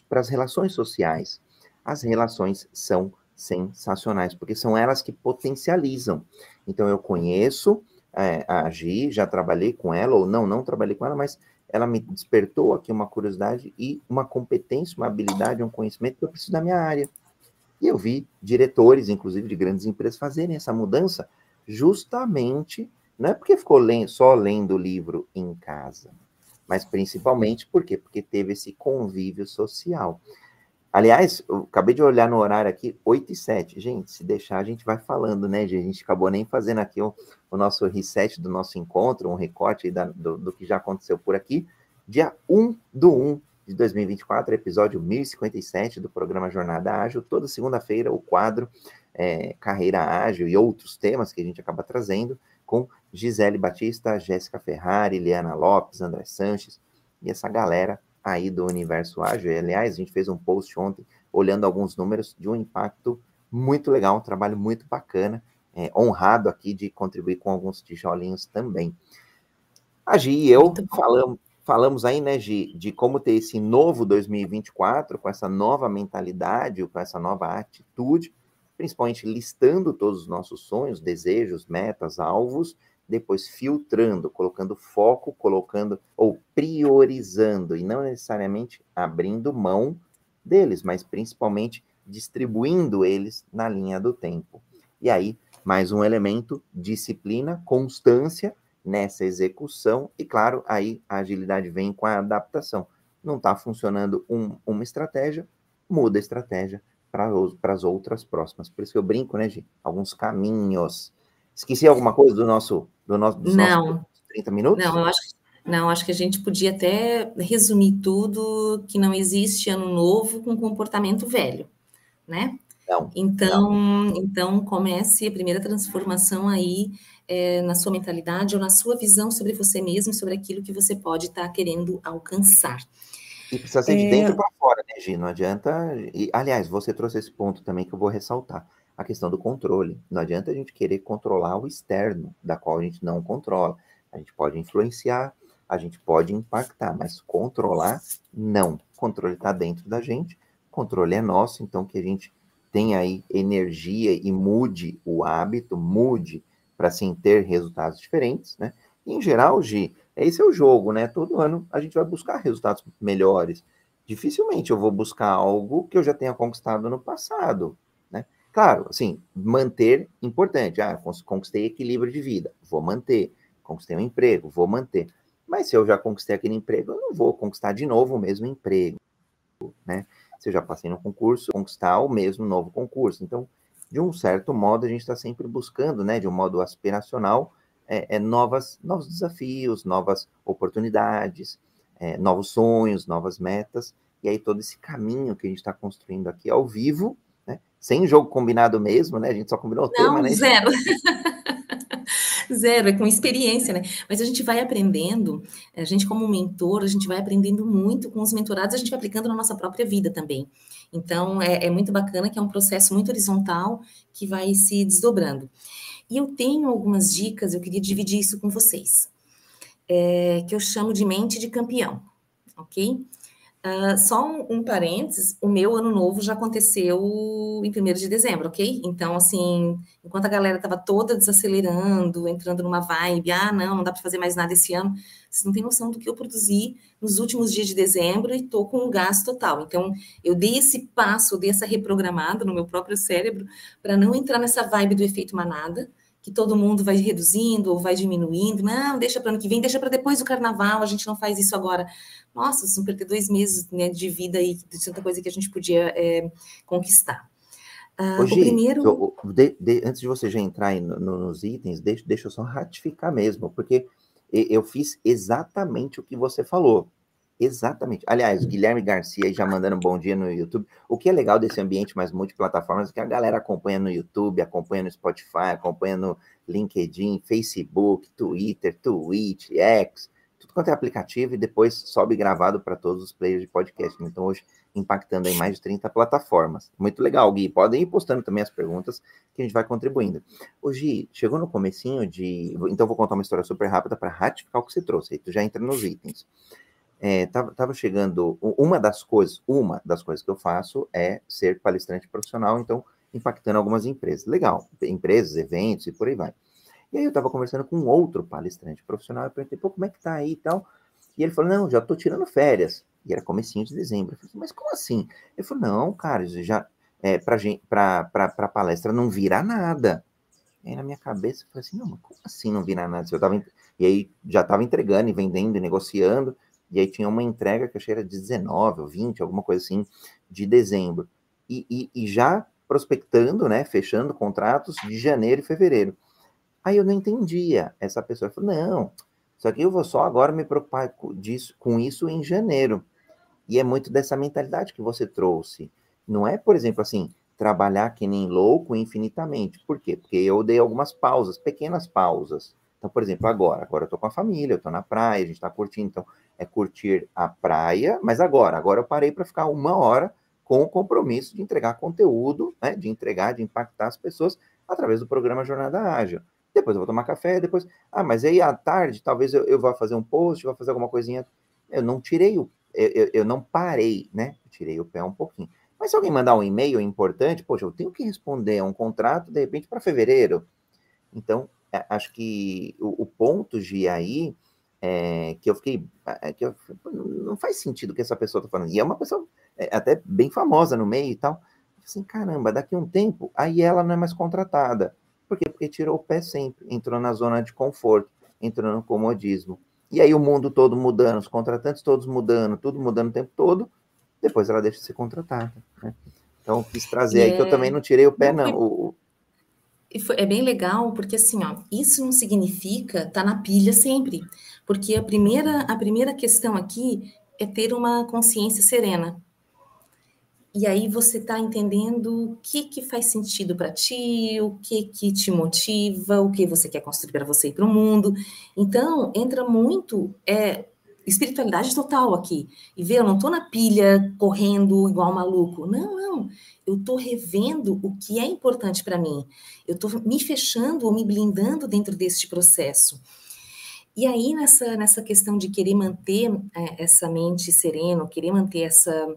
para as relações sociais. As relações são sensacionais, porque são elas que potencializam. Então, eu conheço é, a Gi, já trabalhei com ela, ou não, não trabalhei com ela, mas ela me despertou aqui uma curiosidade e uma competência, uma habilidade, um conhecimento que eu preciso da minha área. E eu vi diretores, inclusive de grandes empresas, fazerem essa mudança justamente, não é porque ficou só lendo o livro em casa, mas principalmente por quê? Porque teve esse convívio social. Aliás, eu acabei de olhar no horário aqui, 8 e 7. Gente, se deixar, a gente vai falando, né, gente? A gente acabou nem fazendo aqui o, o nosso reset do nosso encontro, um recorte da, do, do, que já aconteceu por aqui. Dia 1 do 1 de 2024, episódio 1057 do programa Jornada Ágil. Toda segunda-feira, o quadro é, Carreira Ágil e outros temas que a gente acaba trazendo com Gisele Batista, Jéssica Ferrari, Liana Lopes, André Sanches e essa galera aí do universo ágil. Aliás, a gente fez um post ontem olhando alguns números de um impacto muito legal, um trabalho muito bacana, é, honrado aqui de contribuir com alguns tijolinhos também. A Gi e eu falamos, falamos aí, né, Gi, de como ter esse novo 2024, com essa nova mentalidade, com essa nova atitude, principalmente listando todos os nossos sonhos, desejos, metas, alvos, depois filtrando, colocando foco, colocando ou priorizando e não necessariamente abrindo mão deles, mas principalmente distribuindo eles na linha do tempo. E aí, mais um elemento, disciplina, constância nessa execução e claro, aí a agilidade vem com a adaptação. Não está funcionando um, uma estratégia, muda a estratégia para as outras próximas. Por isso que eu brinco, né, Gi? Alguns caminhos. Esqueci alguma coisa do nosso do nosso, dos não, nossos 30 minutos? Não, eu acho, não, acho que a gente podia até resumir tudo que não existe ano novo com comportamento velho, né? Não, então, não. então comece a primeira transformação aí é, na sua mentalidade ou na sua visão sobre você mesmo, sobre aquilo que você pode estar tá querendo alcançar. E precisa ser de é... dentro para fora, né, Gi? Não adianta. E, aliás, você trouxe esse ponto também que eu vou ressaltar a questão do controle. Não adianta a gente querer controlar o externo, da qual a gente não controla. A gente pode influenciar, a gente pode impactar, mas controlar, não. O controle está dentro da gente, o controle é nosso, então que a gente tenha aí energia e mude o hábito, mude para sim ter resultados diferentes, né? E, em geral, Gi, esse é o jogo, né? Todo ano a gente vai buscar resultados melhores. Dificilmente eu vou buscar algo que eu já tenha conquistado no passado. Claro, assim, manter importante. Ah, conquistei equilíbrio de vida, vou manter. Conquistei um emprego, vou manter. Mas se eu já conquistei aquele emprego, eu não vou conquistar de novo o mesmo emprego, né? Se eu já passei no concurso, conquistar o mesmo novo concurso. Então, de um certo modo, a gente está sempre buscando, né, de um modo aspiracional, é, é novas, novos desafios, novas oportunidades, é, novos sonhos, novas metas. E aí todo esse caminho que a gente está construindo aqui ao vivo, sem jogo combinado mesmo, né? A gente só combinou o tema, né? Zero. Zero, é com experiência, né? Mas a gente vai aprendendo, a gente, como mentor, a gente vai aprendendo muito com os mentorados, a gente vai aplicando na nossa própria vida também. Então, é, é muito bacana que é um processo muito horizontal que vai se desdobrando. E eu tenho algumas dicas, eu queria dividir isso com vocês, é, que eu chamo de mente de campeão, ok? Uh, só um, um, parênteses, o meu ano novo já aconteceu em 1 de dezembro, ok? Então, assim, enquanto a galera estava toda desacelerando, entrando numa vibe, ah, não, não dá para fazer mais nada esse ano, vocês não têm noção do que eu produzi nos últimos dias de dezembro e estou com um gás total. Então, eu dei esse passo, eu dei essa reprogramada no meu próprio cérebro para não entrar nessa vibe do efeito manada, que todo mundo vai reduzindo ou vai diminuindo. Não, deixa para ano que vem, deixa para depois do carnaval, a gente não faz isso agora. Nossa, vão perder dois meses né, de vida e de tanta coisa que a gente podia é, conquistar. Uh, Ô, primeiro... eu, de, de, antes de você já entrar no, nos itens, deixa, deixa eu só ratificar mesmo, porque eu fiz exatamente o que você falou. Exatamente. Aliás, Guilherme Garcia já mandando um bom dia no YouTube. O que é legal desse ambiente mais multiplataformas é que a galera acompanha no YouTube, acompanha no Spotify, acompanha no LinkedIn, Facebook, Twitter, Twitch, X. tudo quanto é aplicativo e depois sobe gravado para todos os players de podcast. Então, hoje, impactando em mais de 30 plataformas. Muito legal, Gui. Podem ir postando também as perguntas que a gente vai contribuindo. Gui, chegou no comecinho de... Então, vou contar uma história super rápida para ratificar o que você trouxe. Aí tu já entra nos itens. É, tava, chegando... Uma das coisas, uma das coisas que eu faço é ser palestrante profissional, então, impactando algumas empresas. Legal. Empresas, eventos e por aí vai. E aí eu estava conversando com outro palestrante profissional, eu perguntei, pô, como é que tá aí e tal? E ele falou, não, já estou tirando férias. E era comecinho de dezembro. Eu falei, mas como assim? Ele falou, não, cara, já é, para palestra não vira nada. E aí na minha cabeça eu falei assim, não, mas como assim não vira nada? Eu tava, e aí já estava entregando e vendendo e negociando, e aí tinha uma entrega que eu achei era de 19 ou 20, alguma coisa assim, de dezembro. E, e, e já prospectando, né, fechando contratos de janeiro e fevereiro. Aí eu não entendia. Essa pessoa falou: não, só que eu vou só agora me preocupar com, disso, com isso em janeiro. E é muito dessa mentalidade que você trouxe. Não é, por exemplo, assim, trabalhar que nem louco infinitamente. Por quê? Porque eu dei algumas pausas, pequenas pausas. Então, por exemplo, agora, agora eu tô com a família, eu tô na praia, a gente tá curtindo, então é curtir a praia, mas agora, agora eu parei para ficar uma hora com o compromisso de entregar conteúdo, né, de entregar, de impactar as pessoas através do programa Jornada Ágil depois eu vou tomar café, depois, ah, mas aí à tarde talvez eu, eu vá fazer um post, vou fazer alguma coisinha. Eu não tirei o, eu, eu não parei, né? Eu tirei o pé um pouquinho. Mas se alguém mandar um e-mail importante, poxa, eu tenho que responder a um contrato, de repente, para fevereiro. Então, acho que o, o ponto de aí é, que eu fiquei. É, que eu, não faz sentido o que essa pessoa está falando. E é uma pessoa é, até bem famosa no meio e tal. Assim, caramba, daqui a um tempo, aí ela não é mais contratada. Por quê? Porque tirou o pé sempre, entrou na zona de conforto, entrou no comodismo. E aí o mundo todo mudando, os contratantes todos mudando, tudo mudando o tempo todo, depois ela deixa de ser contratada. Né? Então, quis trazer é... aí que eu é também não tirei o pé, não. O... É bem legal, porque assim, ó, isso não significa estar tá na pilha sempre. Porque a primeira, a primeira questão aqui é ter uma consciência serena. E aí você está entendendo o que, que faz sentido para ti, o que, que te motiva, o que você quer construir para você e para o mundo. Então, entra muito é, espiritualidade total aqui. E vê, eu não estou na pilha correndo igual maluco. Não, não. Eu estou revendo o que é importante para mim. Eu estou me fechando ou me blindando dentro deste processo. E aí, nessa, nessa questão de querer manter é, essa mente serena, querer manter essa,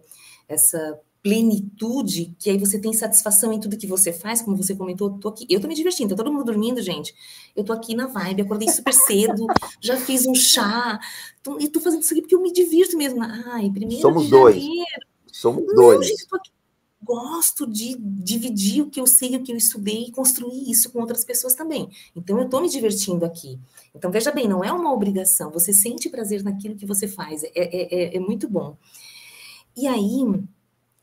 essa plenitude, que aí você tem satisfação em tudo que você faz, como você comentou, tô aqui, eu tô me divertindo, tá todo mundo dormindo, gente. Eu tô aqui na vibe, acordei super cedo, já fiz um chá, tô, e tô fazendo isso aqui porque eu me divirto mesmo. Ai, primeiro Somos dois. Somos Não, dois. Gente, tô aqui. Gosto de dividir o que eu sei, o que eu estudei e construir isso com outras pessoas também. Então, eu tô me divertindo aqui. Então, veja bem, não é uma obrigação. Você sente prazer naquilo que você faz. É, é, é, é muito bom. E aí,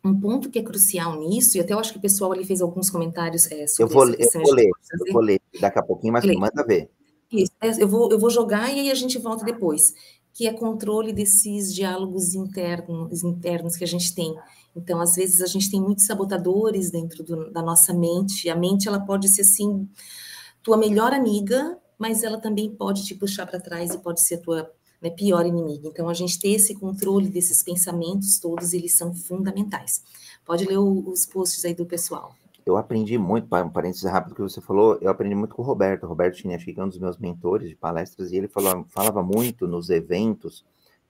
um ponto que é crucial nisso, e até eu acho que o pessoal ali fez alguns comentários é, sobre eu vou, eu vou ler, eu vou ler daqui a pouquinho, mas manda ver. Isso, é, eu vou, eu vou jogar e aí a gente volta depois, que é controle desses diálogos internos, internos que a gente tem. Então, às vezes, a gente tem muitos sabotadores dentro do, da nossa mente, a mente, ela pode ser, assim, tua melhor amiga, mas ela também pode te puxar para trás e pode ser tua né, pior inimigo. Então, a gente ter esse controle desses pensamentos todos, eles são fundamentais. Pode ler o, os posts aí do pessoal. Eu aprendi muito, um parênteses rápido que você falou, eu aprendi muito com o Roberto. O Roberto tinha, acho que é um dos meus mentores de palestras, e ele falava muito nos eventos,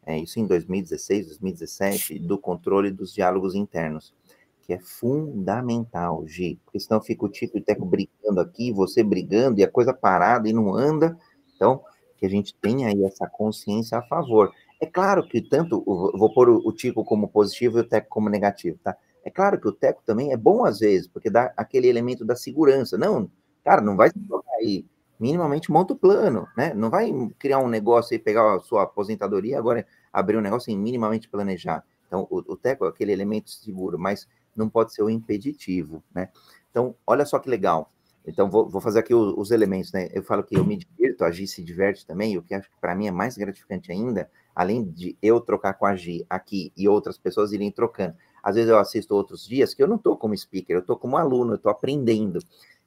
é, isso em 2016, 2017, do controle dos diálogos internos, que é fundamental, Gi, porque senão fica o Tico e o Teco brigando aqui, você brigando, e a coisa parada e não anda. Então, que a gente tenha aí essa consciência a favor. É claro que tanto, vou pôr o Tico como positivo e o Teco como negativo, tá? É claro que o Teco também é bom às vezes, porque dá aquele elemento da segurança. Não, cara, não vai se jogar aí. Minimamente monta o plano, né? Não vai criar um negócio e pegar a sua aposentadoria agora abrir um negócio sem minimamente planejar. Então, o, o Teco é aquele elemento seguro, mas não pode ser o impeditivo, né? Então, olha só que legal. Então, vou, vou fazer aqui os, os, elementos, né? Eu falo que eu me divirto, a Gi se diverte também, o que acho que para mim é mais gratificante ainda, além de eu trocar com a Gi aqui e outras pessoas irem trocando. Às vezes eu assisto outros dias que eu não estou como speaker, eu estou como aluno, eu estou aprendendo.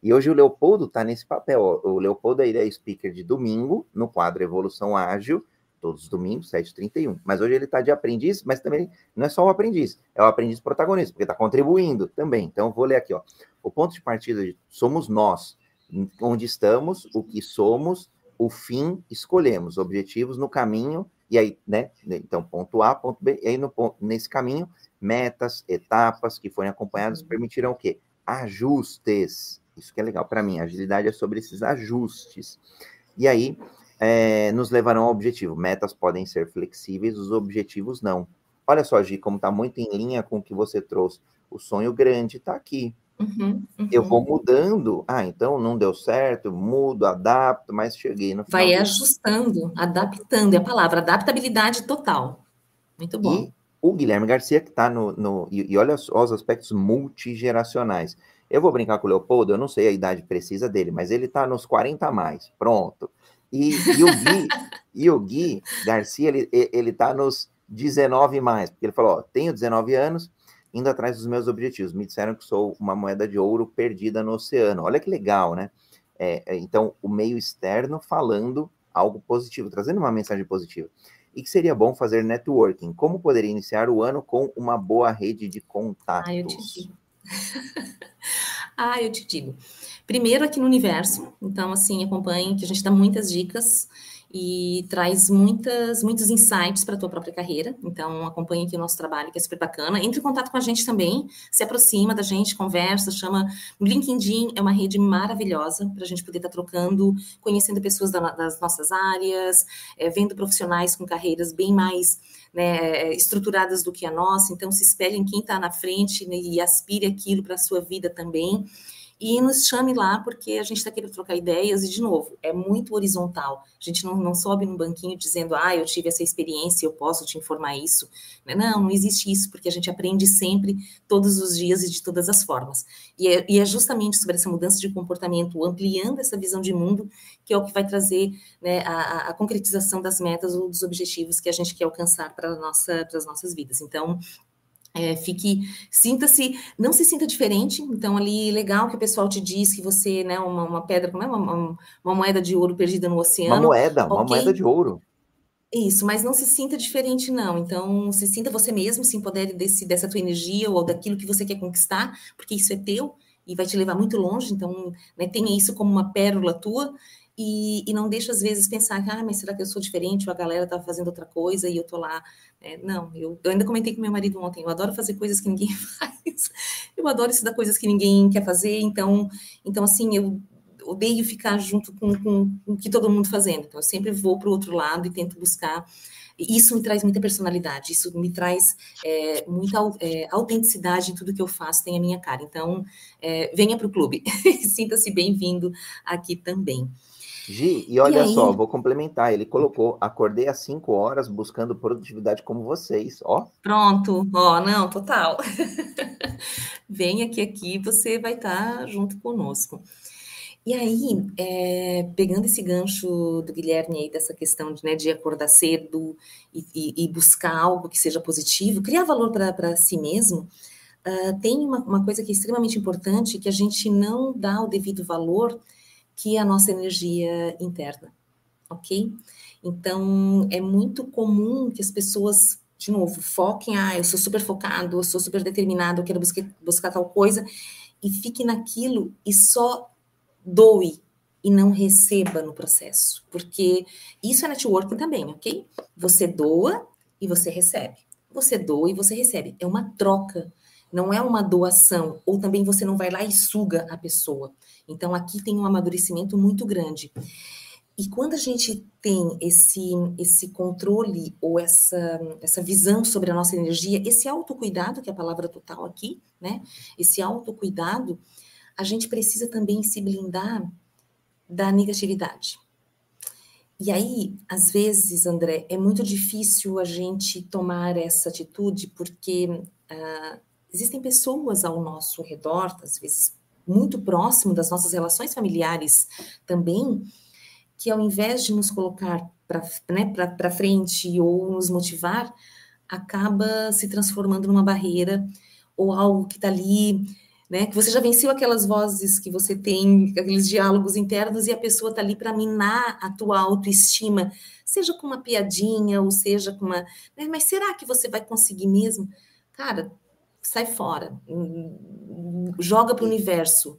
E hoje o Leopoldo está nesse papel. O Leopoldo aí é speaker de domingo, no quadro Evolução Ágil, todos os domingos, 7h31. Mas hoje ele está de aprendiz, mas também não é só o aprendiz, é o aprendiz protagonista, porque está contribuindo também. Então, vou ler aqui, ó. O ponto de partida de somos nós, onde estamos, o que somos, o fim escolhemos, objetivos no caminho, e aí, né? Então, ponto A, ponto B, e aí no ponto, nesse caminho, metas, etapas que forem acompanhadas uhum. permitirão o quê? Ajustes. Isso que é legal para mim. agilidade é sobre esses ajustes. E aí, é, nos levarão ao objetivo. Metas podem ser flexíveis, os objetivos não. Olha só, Gi, como está muito em linha com o que você trouxe. O sonho grande está aqui. Uhum, uhum. Eu vou mudando. Ah, então não deu certo, mudo, adapto, mas cheguei no final. Vai ajustando, adaptando, é a palavra, adaptabilidade total. Muito bom. E o Guilherme Garcia, que está no, no. e, e olha só os aspectos multigeracionais. Eu vou brincar com o Leopoldo, eu não sei a idade precisa dele, mas ele está nos 40 a mais. Pronto. E, e, o, Gui, e o Gui Garcia, ele, ele tá nos 19 mais, porque ele falou: ó, tenho 19 anos, indo atrás dos meus objetivos. Me disseram que sou uma moeda de ouro perdida no oceano. Olha que legal, né? É, é, então, o meio externo falando algo positivo, trazendo uma mensagem positiva. E que seria bom fazer networking. Como poderia iniciar o ano com uma boa rede de contatos? Ah, eu te digo. ah, eu te digo. Primeiro aqui no universo, então assim, acompanhe que a gente dá muitas dicas e traz muitas, muitos insights para a tua própria carreira. Então, acompanhe aqui o nosso trabalho, que é super bacana. Entre em contato com a gente também, se aproxima da gente, conversa, chama. LinkedIn é uma rede maravilhosa para a gente poder estar tá trocando, conhecendo pessoas da, das nossas áreas, é, vendo profissionais com carreiras bem mais né, estruturadas do que a nossa. Então, se espelhe em quem está na frente né, e aspire aquilo para a sua vida também e nos chame lá, porque a gente está querendo trocar ideias, e, de novo, é muito horizontal. A gente não, não sobe num banquinho dizendo, ah, eu tive essa experiência, eu posso te informar isso. Não, não existe isso, porque a gente aprende sempre, todos os dias e de todas as formas. E é, e é justamente sobre essa mudança de comportamento, ampliando essa visão de mundo, que é o que vai trazer né, a, a concretização das metas ou dos objetivos que a gente quer alcançar para nossa, as nossas vidas. Então, é, fique, sinta-se, não se sinta diferente. Então, ali, legal que o pessoal te diz que você, né, uma, uma pedra, como é uma, uma, moeda de ouro perdida no oceano. Uma moeda, okay. uma moeda de ouro. Isso, mas não se sinta diferente, não. Então, se sinta você mesmo, se empodere desse, dessa tua energia ou daquilo que você quer conquistar, porque isso é teu e vai te levar muito longe. Então, né, tenha isso como uma pérola tua e, e, não deixa, às vezes, pensar, ah, mas será que eu sou diferente ou a galera tá fazendo outra coisa e eu tô lá. É, não, eu, eu, ainda comentei com meu marido ontem, eu adoro fazer coisas que ninguém faz, eu adoro estudar coisas que ninguém quer fazer, então, então assim, eu odeio ficar junto com, com, com o que todo mundo fazendo, então eu sempre vou para o outro lado e tento buscar isso me traz muita personalidade, isso me traz é, muita é, autenticidade em tudo que eu faço, tem a minha cara. Então, é, venha para o clube, sinta-se bem-vindo aqui também. Gi, e olha e só, vou complementar. Ele colocou: acordei às 5 horas buscando produtividade como vocês, ó. Pronto, ó, não, total. Venha que aqui você vai estar tá junto conosco. E aí, é, pegando esse gancho do Guilherme aí, dessa questão de, né, de acordar cedo e, e, e, buscar algo que seja positivo, criar valor para si mesmo, uh, tem uma, uma coisa que é extremamente importante, que a gente não dá o devido valor que a nossa energia interna, ok? Então, é muito comum que as pessoas, de novo, foquem, ah, eu sou super focado, eu sou super determinado, eu quero buscar, buscar tal coisa, e fique naquilo e só doe e não receba no processo, porque isso é networking também, ok? Você doa e você recebe. Você doa e você recebe. É uma troca, não é uma doação, ou também você não vai lá e suga a pessoa. Então, aqui tem um amadurecimento muito grande. E quando a gente tem esse, esse controle ou essa, essa visão sobre a nossa energia, esse autocuidado, que é a palavra total aqui, né? Esse autocuidado, a gente precisa também se blindar da negatividade. E aí, às vezes, André, é muito difícil a gente tomar essa atitude, porque uh, existem pessoas ao nosso redor, às vezes muito próximo das nossas relações familiares também, que ao invés de nos colocar para né, frente ou nos motivar, acaba se transformando numa barreira ou algo que está ali né? Que você já venceu aquelas vozes que você tem, aqueles diálogos internos, e a pessoa está ali para minar a tua autoestima, seja com uma piadinha, ou seja com uma. Né? Mas será que você vai conseguir mesmo? Cara, sai fora. Joga para o universo.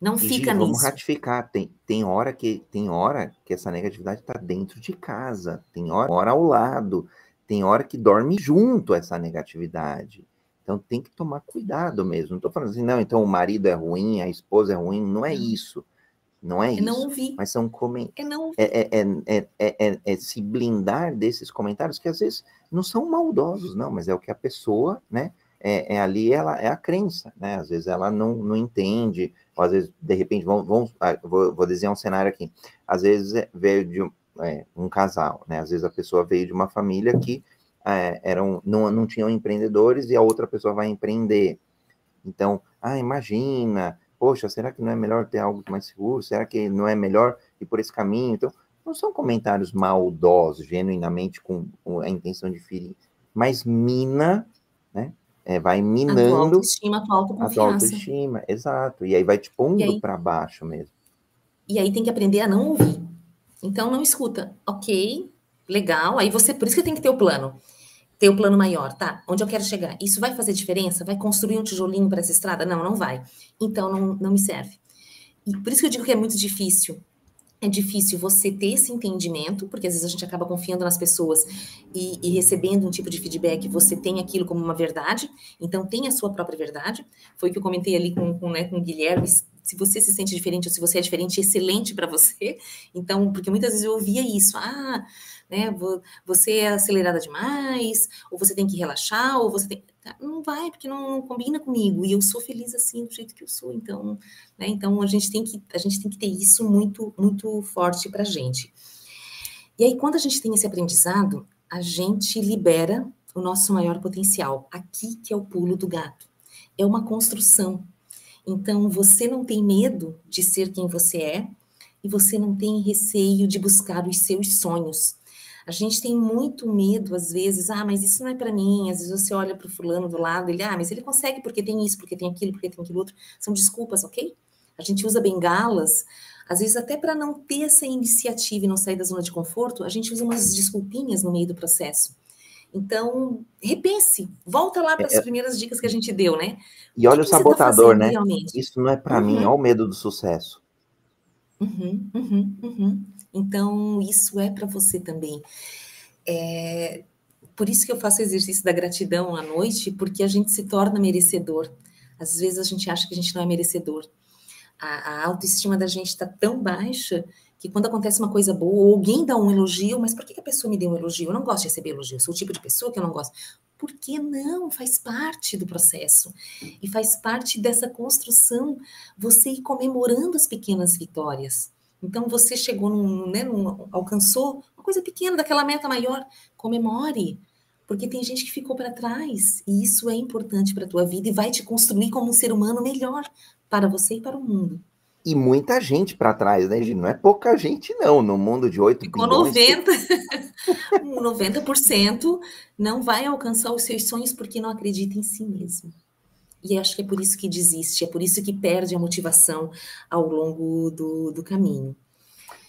Não fica Gi, nisso. Vamos ratificar. Tem, tem, hora que, tem hora que essa negatividade está dentro de casa, tem hora, hora ao lado, tem hora que dorme junto essa negatividade. Então tem que tomar cuidado mesmo. Não estou falando assim, não, então o marido é ruim, a esposa é ruim, não é isso. Não é, é isso. Não ouvir. Mas são comentários. É, é, é, é, é, se blindar desses comentários que às vezes não são maldosos, não, mas é o que a pessoa, né? É, ali ela é a crença, né? Às vezes ela não, não entende, ou às vezes, de repente, vamos, vamos vou, vou desenhar um cenário aqui. Às vezes veio de um, um casal, né? Às vezes a pessoa veio de uma família que é, eram, não, não tinham empreendedores e a outra pessoa vai empreender. Então, ah, imagina, poxa, será que não é melhor ter algo mais seguro? Será que não é melhor ir por esse caminho? Então, não são comentários maldosos, genuinamente com, com a intenção de ferir, mas mina, né? É, vai minando a tua autoestima, a tua autoconfiança. A tua autoestima, exato. E aí vai te pondo para baixo mesmo. E aí tem que aprender a não ouvir. Então não escuta. Ok, legal. Aí você, por isso que tem que ter o plano ter o plano maior, tá? Onde eu quero chegar? Isso vai fazer diferença? Vai construir um tijolinho para essa estrada? Não, não vai. Então não, não me serve. E por isso que eu digo que é muito difícil. É difícil você ter esse entendimento, porque às vezes a gente acaba confiando nas pessoas e, e recebendo um tipo de feedback, você tem aquilo como uma verdade, então tem a sua própria verdade. Foi o que eu comentei ali com, com, né, com o Guilherme, se você se sente diferente ou se você é diferente, excelente para você. Então, porque muitas vezes eu ouvia isso, ah, né? Você é acelerada demais, ou você tem que relaxar, ou você tem. Tá, não vai, porque não, combina comigo. E eu sou feliz assim, do jeito que eu sou. Então, né? Então a gente tem que, a gente tem que ter isso muito, muito forte pra gente. E aí, quando a gente tem esse aprendizado, a gente libera o nosso maior potencial. Aqui que é o pulo do gato. É uma construção. Então, você não tem medo de ser quem você é, e você não tem receio de buscar os seus sonhos. A gente tem muito medo, às vezes, ah, mas isso não é para mim. Às vezes você olha para o fulano do lado, ele, ah, mas ele consegue porque tem isso, porque tem aquilo, porque tem aquilo outro. São desculpas, ok? A gente usa bengalas, às vezes até para não ter essa iniciativa e não sair da zona de conforto, a gente usa umas desculpinhas no meio do processo. Então, repense, volta lá para as é, é, primeiras dicas que a gente deu, né? E olha o, o tá sabotador, tá né? Realmente? Isso não é para uhum. mim, olha o medo do sucesso. Uhum, uhum, uhum. Então, isso é para você também. É, por isso que eu faço o exercício da gratidão à noite, porque a gente se torna merecedor. Às vezes a gente acha que a gente não é merecedor. A, a autoestima da gente está tão baixa que quando acontece uma coisa boa, alguém dá um elogio, mas por que a pessoa me deu um elogio? Eu não gosto de receber elogio, eu sou o tipo de pessoa que eu não gosto. Por que não? Faz parte do processo. E faz parte dessa construção, você ir comemorando as pequenas vitórias. Então você chegou num, né, num, alcançou uma coisa pequena daquela meta maior, comemore, porque tem gente que ficou para trás e isso é importante para a tua vida e vai te construir como um ser humano melhor para você e para o mundo. E muita gente para trás, né, Não é pouca gente, não. No mundo de 8 Ficou bilhões... 90, 90% não vai alcançar os seus sonhos porque não acredita em si mesmo. E acho que é por isso que desiste, é por isso que perde a motivação ao longo do, do caminho.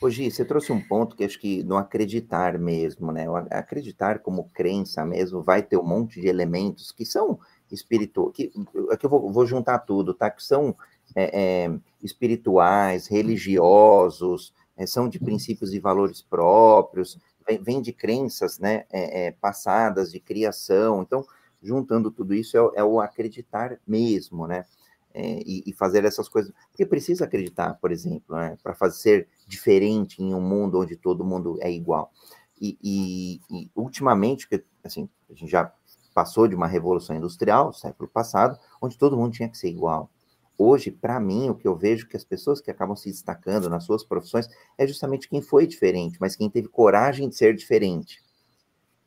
Hoje você trouxe um ponto que acho que não acreditar mesmo, né? O acreditar como crença mesmo vai ter um monte de elementos que são espirituais, que, que eu vou, vou, juntar tudo, tá? Que são é, é, espirituais, religiosos, é, são de princípios e valores próprios, vem, vem de crenças, né? É, é, passadas, de criação. Então, juntando tudo isso, é, é o acreditar mesmo, né? É, e, e, fazer essas coisas. Porque precisa acreditar, por exemplo, né? para fazer diferente em um mundo onde todo mundo é igual. E, e, e, ultimamente, assim, a gente já passou de uma revolução industrial, século passado, onde todo mundo tinha que ser igual. Hoje, para mim, o que eu vejo que as pessoas que acabam se destacando nas suas profissões é justamente quem foi diferente, mas quem teve coragem de ser diferente.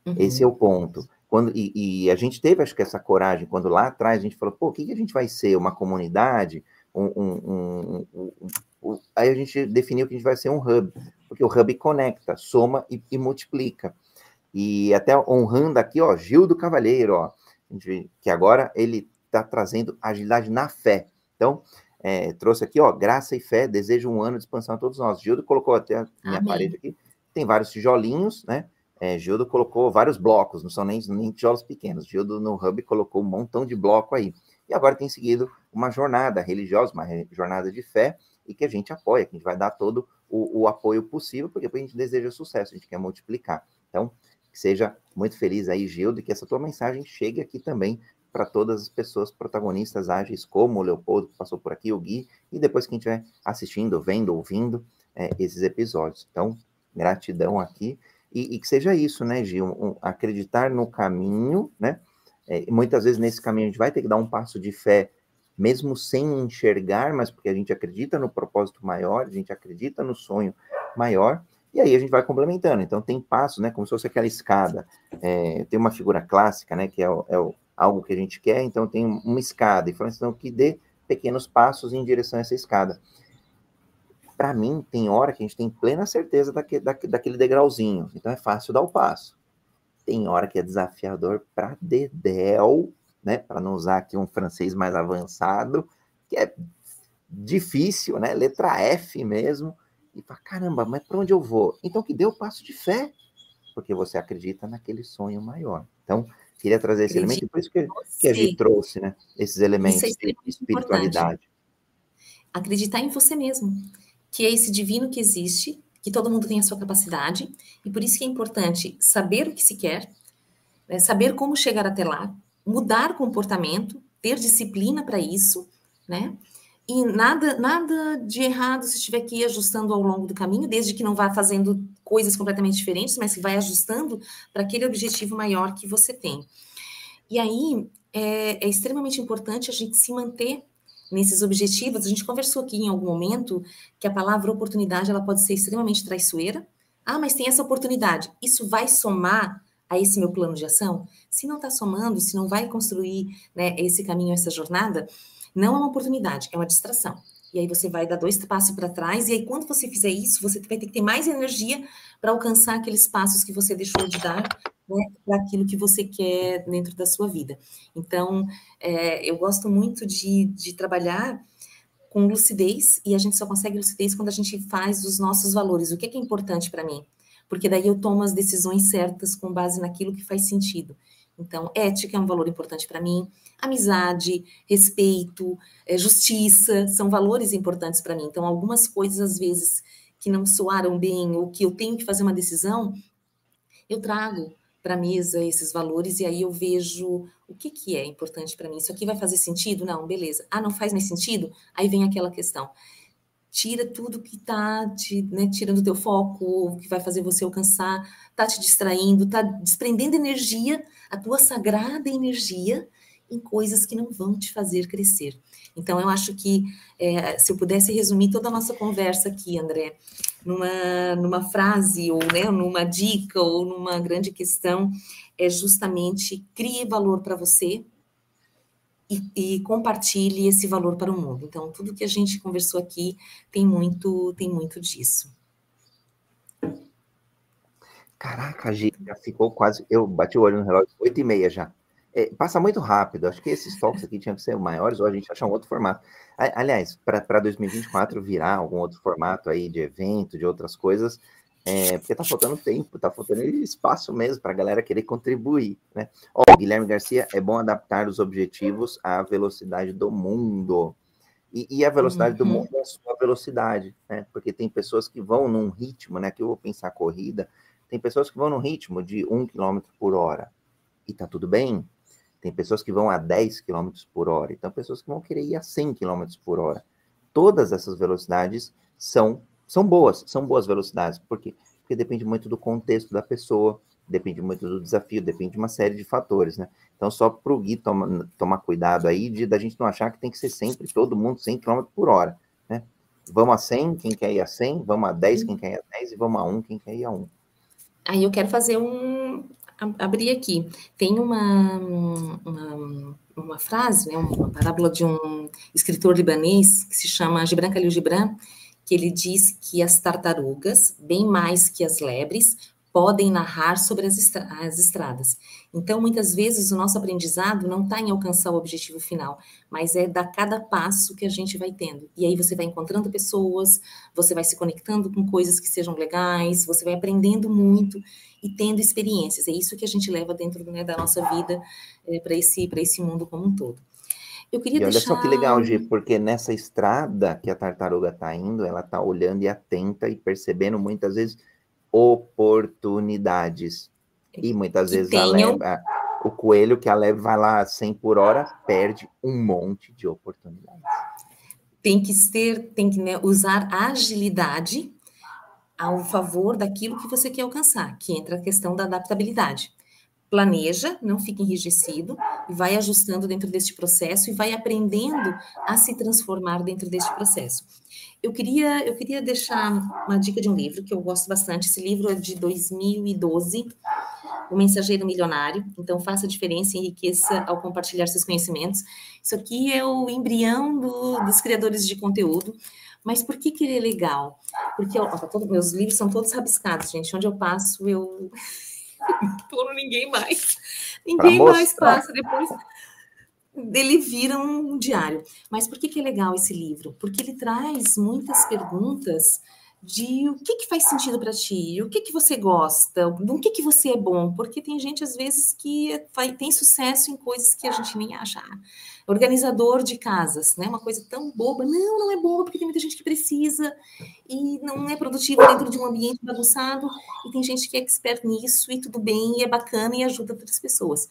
Uhum. Esse é o ponto. Quando, e, e, a gente teve, acho que, essa coragem, quando lá atrás a gente falou, pô, o que, que a gente vai ser? Uma comunidade? Um, um, um, um, aí a gente definiu que a gente vai ser um hub, porque o hub conecta, soma e, e multiplica. E até honrando aqui, ó, Gil do Cavalheiro, ó, que agora ele está trazendo agilidade na fé. Então, é, trouxe aqui, ó, graça e fé, desejo um ano de expansão a todos nós. Gildo colocou até a minha Amém. parede aqui, tem vários tijolinhos, né? É, Gildo colocou vários blocos, não são nem, nem tijolos pequenos. Gildo no Hub colocou um montão de bloco aí. E agora tem seguido uma jornada religiosa, uma jornada de fé, e que a gente apoia, que a gente vai dar todo o, o apoio possível, porque a gente deseja sucesso, a gente quer multiplicar. Então, que seja muito feliz aí, Gildo, e que essa tua mensagem chegue aqui também para todas as pessoas protagonistas ágeis, como o Leopoldo, que passou por aqui, o Gui, e depois quem estiver assistindo, vendo, ouvindo é, esses episódios. Então, gratidão aqui. E, e, que seja isso, né, Gil? Um, acreditar no caminho, né? É, muitas vezes nesse caminho a gente vai ter que dar um passo de fé, mesmo sem enxergar, mas porque a gente acredita no propósito maior, a gente acredita no sonho maior, e aí a gente vai complementando. Então tem passos, né? Como se fosse aquela escada. É, tem uma figura clássica, né? Que é, o, é o, algo que a gente quer, então tem uma escada, e falando então que dê pequenos passos em direção a essa escada. Para mim, tem hora que a gente tem plena certeza daquele, daquele degrauzinho, então é fácil dar o passo. Tem hora que é desafiador para dedéu, né? Para não usar aqui um francês mais avançado, que é difícil, né? Letra F mesmo. E fala, caramba, mas para onde eu vou? Então que dê o passo de fé, porque você acredita naquele sonho maior. Então, Queria trazer esse elemento, e por isso que, que a gente trouxe, né? Esses elementos é de espiritualidade. Importante. Acreditar em você mesmo, que é esse divino que existe, que todo mundo tem a sua capacidade, e por isso que é importante saber o que se quer, né? saber como chegar até lá, mudar comportamento, ter disciplina para isso, né? E nada, nada de errado se estiver aqui ajustando ao longo do caminho, desde que não vá fazendo coisas completamente diferentes, mas que vai ajustando para aquele objetivo maior que você tem. E aí é, é extremamente importante a gente se manter nesses objetivos. A gente conversou aqui em algum momento que a palavra oportunidade ela pode ser extremamente traiçoeira. Ah, mas tem essa oportunidade. Isso vai somar a esse meu plano de ação? Se não está somando, se não vai construir né, esse caminho, essa jornada, não é uma oportunidade, é uma distração. E aí você vai dar dois passos para trás, e aí quando você fizer isso, você vai ter que ter mais energia para alcançar aqueles passos que você deixou de dar né, para aquilo que você quer dentro da sua vida. Então, é, eu gosto muito de, de trabalhar com lucidez, e a gente só consegue lucidez quando a gente faz os nossos valores. O que é, que é importante para mim? Porque daí eu tomo as decisões certas com base naquilo que faz sentido. Então, ética é um valor importante para mim, amizade, respeito, é, justiça, são valores importantes para mim. Então, algumas coisas, às vezes, que não soaram bem, ou que eu tenho que fazer uma decisão, eu trago para a mesa esses valores e aí eu vejo o que, que é importante para mim. Isso aqui vai fazer sentido? Não, beleza. Ah, não faz mais sentido? Aí vem aquela questão tira tudo que está te, né, tirando o teu foco, que vai fazer você alcançar, está te distraindo, está desprendendo energia, a tua sagrada energia, em coisas que não vão te fazer crescer. Então, eu acho que, é, se eu pudesse resumir toda a nossa conversa aqui, André, numa, numa frase, ou né, numa dica, ou numa grande questão, é justamente crie valor para você, e, e, compartilhe esse valor para o mundo. Então, tudo que a gente conversou aqui tem muito, tem muito disso. Caraca, gente, já ficou quase. Eu bati o olho no relógio, oito e meia já. É, passa muito rápido. Acho que esses toques aqui tinham que ser maiores ou a gente achar um outro formato. Aliás, para 2024 virar algum outro formato aí de evento, de outras coisas, é, porque tá faltando tempo, tá faltando espaço mesmo para a galera querer contribuir, né? Ó, oh, Guilherme Garcia, é bom adaptar os objetivos à velocidade do mundo. E, e a velocidade uhum. do mundo é a sua velocidade, né? Porque tem pessoas que vão num ritmo, né? Que eu vou pensar corrida, tem pessoas que vão num ritmo de 1 km por hora. E tá tudo bem. Tem pessoas que vão a 10 km por hora. Então, pessoas que vão querer ir a 100 km por hora. Todas essas velocidades são são boas, são boas velocidades. Por quê? Porque depende muito do contexto da pessoa, depende muito do desafio, depende de uma série de fatores, né? Então, só para o Gui toma, tomar cuidado aí de da gente não achar que tem que ser sempre todo mundo 100 km por hora, né? Vamos a 100, quem quer ir a 100, vamos a 10, quem quer ir a 10, e vamos a 1, quem quer ir a 1. Aí eu quero fazer um... abrir aqui. Tem uma, uma, uma frase, né, uma parábola de um escritor libanês que se chama Gibran Khalil Gibran, que ele diz que as tartarugas, bem mais que as lebres, podem narrar sobre as, estra as estradas. Então, muitas vezes, o nosso aprendizado não está em alcançar o objetivo final, mas é dar cada passo que a gente vai tendo. E aí você vai encontrando pessoas, você vai se conectando com coisas que sejam legais, você vai aprendendo muito e tendo experiências. É isso que a gente leva dentro né, da nossa vida é, para esse, esse mundo como um todo. Eu queria e olha deixar... só que legal, Gi, porque nessa estrada que a tartaruga está indo, ela está olhando e atenta e percebendo muitas vezes oportunidades. E muitas vezes tenham... leva, o coelho que a leve vai lá 100 por hora perde um monte de oportunidades. Tem que ser, tem que né, usar agilidade ao favor daquilo que você quer alcançar, que entra a questão da adaptabilidade planeja, não fica enrijecido, vai ajustando dentro deste processo e vai aprendendo a se transformar dentro deste processo. Eu queria, eu queria deixar uma dica de um livro que eu gosto bastante. Esse livro é de 2012, O Mensageiro Milionário. Então, faça a diferença e enriqueça ao compartilhar seus conhecimentos. Isso aqui é o embrião do, dos criadores de conteúdo. Mas por que, que ele é legal? Porque ó, todo, meus livros são todos rabiscados, gente. Onde eu passo, eu Por ninguém mais. Ninguém mais passa depois. Ele vira um diário. Mas por que, que é legal esse livro? Porque ele traz muitas perguntas de o que, que faz sentido para ti, o que, que você gosta, do que, que você é bom, porque tem gente, às vezes, que vai, tem sucesso em coisas que a gente nem acha. Organizador de casas, né? Uma coisa tão boba. Não, não é boba, porque tem muita gente que precisa e não é produtivo dentro de um ambiente bagunçado, e tem gente que é expert nisso, e tudo bem, e é bacana e ajuda outras pessoas.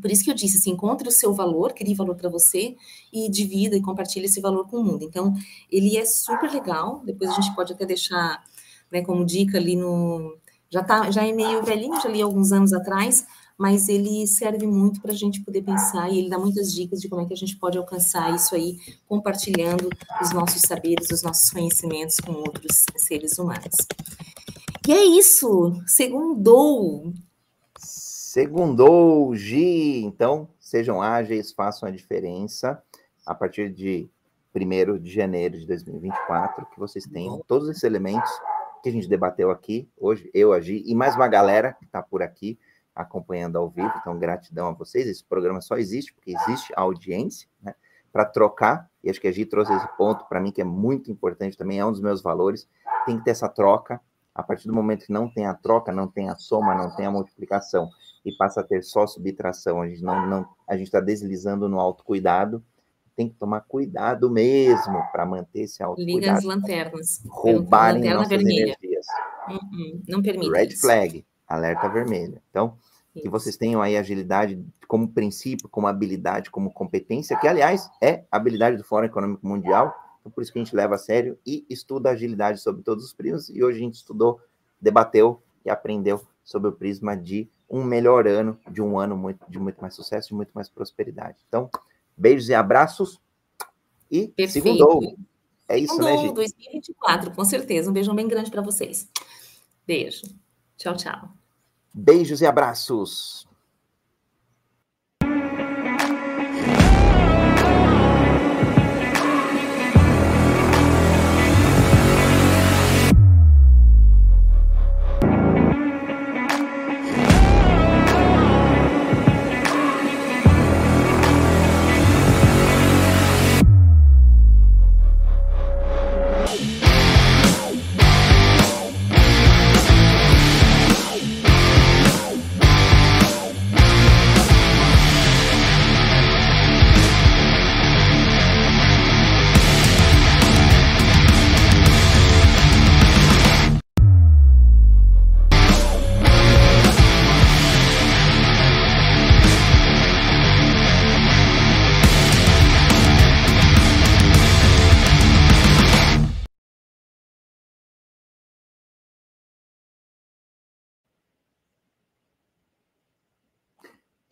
Por isso que eu disse, assim, encontre o seu valor, crie valor para você e divida e compartilhe esse valor com o mundo. Então, ele é super legal. Depois a gente pode até deixar, né, como dica ali no já tá, já é meio velhinho, já li alguns anos atrás, mas ele serve muito para a gente poder pensar e ele dá muitas dicas de como é que a gente pode alcançar isso aí, compartilhando os nossos saberes, os nossos conhecimentos com outros seres humanos. E é isso, segundou. Segundou, Gi. Então, sejam ágeis, façam a diferença. A partir de 1 de janeiro de 2024, que vocês tenham todos esses elementos que a gente debateu aqui hoje, eu, a Gi, e mais uma galera que está por aqui acompanhando ao vivo. Então, gratidão a vocês. Esse programa só existe porque existe a audiência, né? Para trocar, e acho que a Gi trouxe esse ponto para mim que é muito importante também, é um dos meus valores. Tem que ter essa troca. A partir do momento que não tem a troca, não tem a soma, não tem a multiplicação, e passa a ter só subtração. A gente não, não a gente está deslizando no autocuidado. Tem que tomar cuidado mesmo para manter esse autocuidado. Liga as lanternas. Roubarem lanterna nossas vermelha. energias. Uhum, não permite. Red isso. flag, alerta vermelho. Então, isso. que vocês tenham aí agilidade como princípio, como habilidade, como competência, que aliás é habilidade do Fórum Econômico Mundial. Então, por isso que a gente leva a sério e estuda agilidade sobre todos os prismas. E hoje a gente estudou, debateu e aprendeu sobre o prisma de um melhor ano, de um ano muito, de muito mais sucesso, de muito mais prosperidade. Então, beijos e abraços. E Perfeito. segundou. É isso, segundou, né, gente? 2024, com certeza. Um beijão bem grande para vocês. Beijo. Tchau, tchau. Beijos e abraços.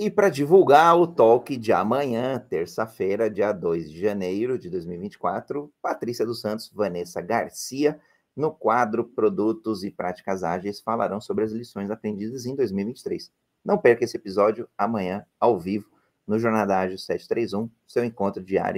E para divulgar o talk de amanhã, terça-feira, dia 2 de janeiro de 2024, Patrícia dos Santos, Vanessa Garcia, no quadro Produtos e Práticas Ágeis, falarão sobre as lições aprendidas em 2023. Não perca esse episódio amanhã, ao vivo, no Jornada Ágil 731, seu encontro diário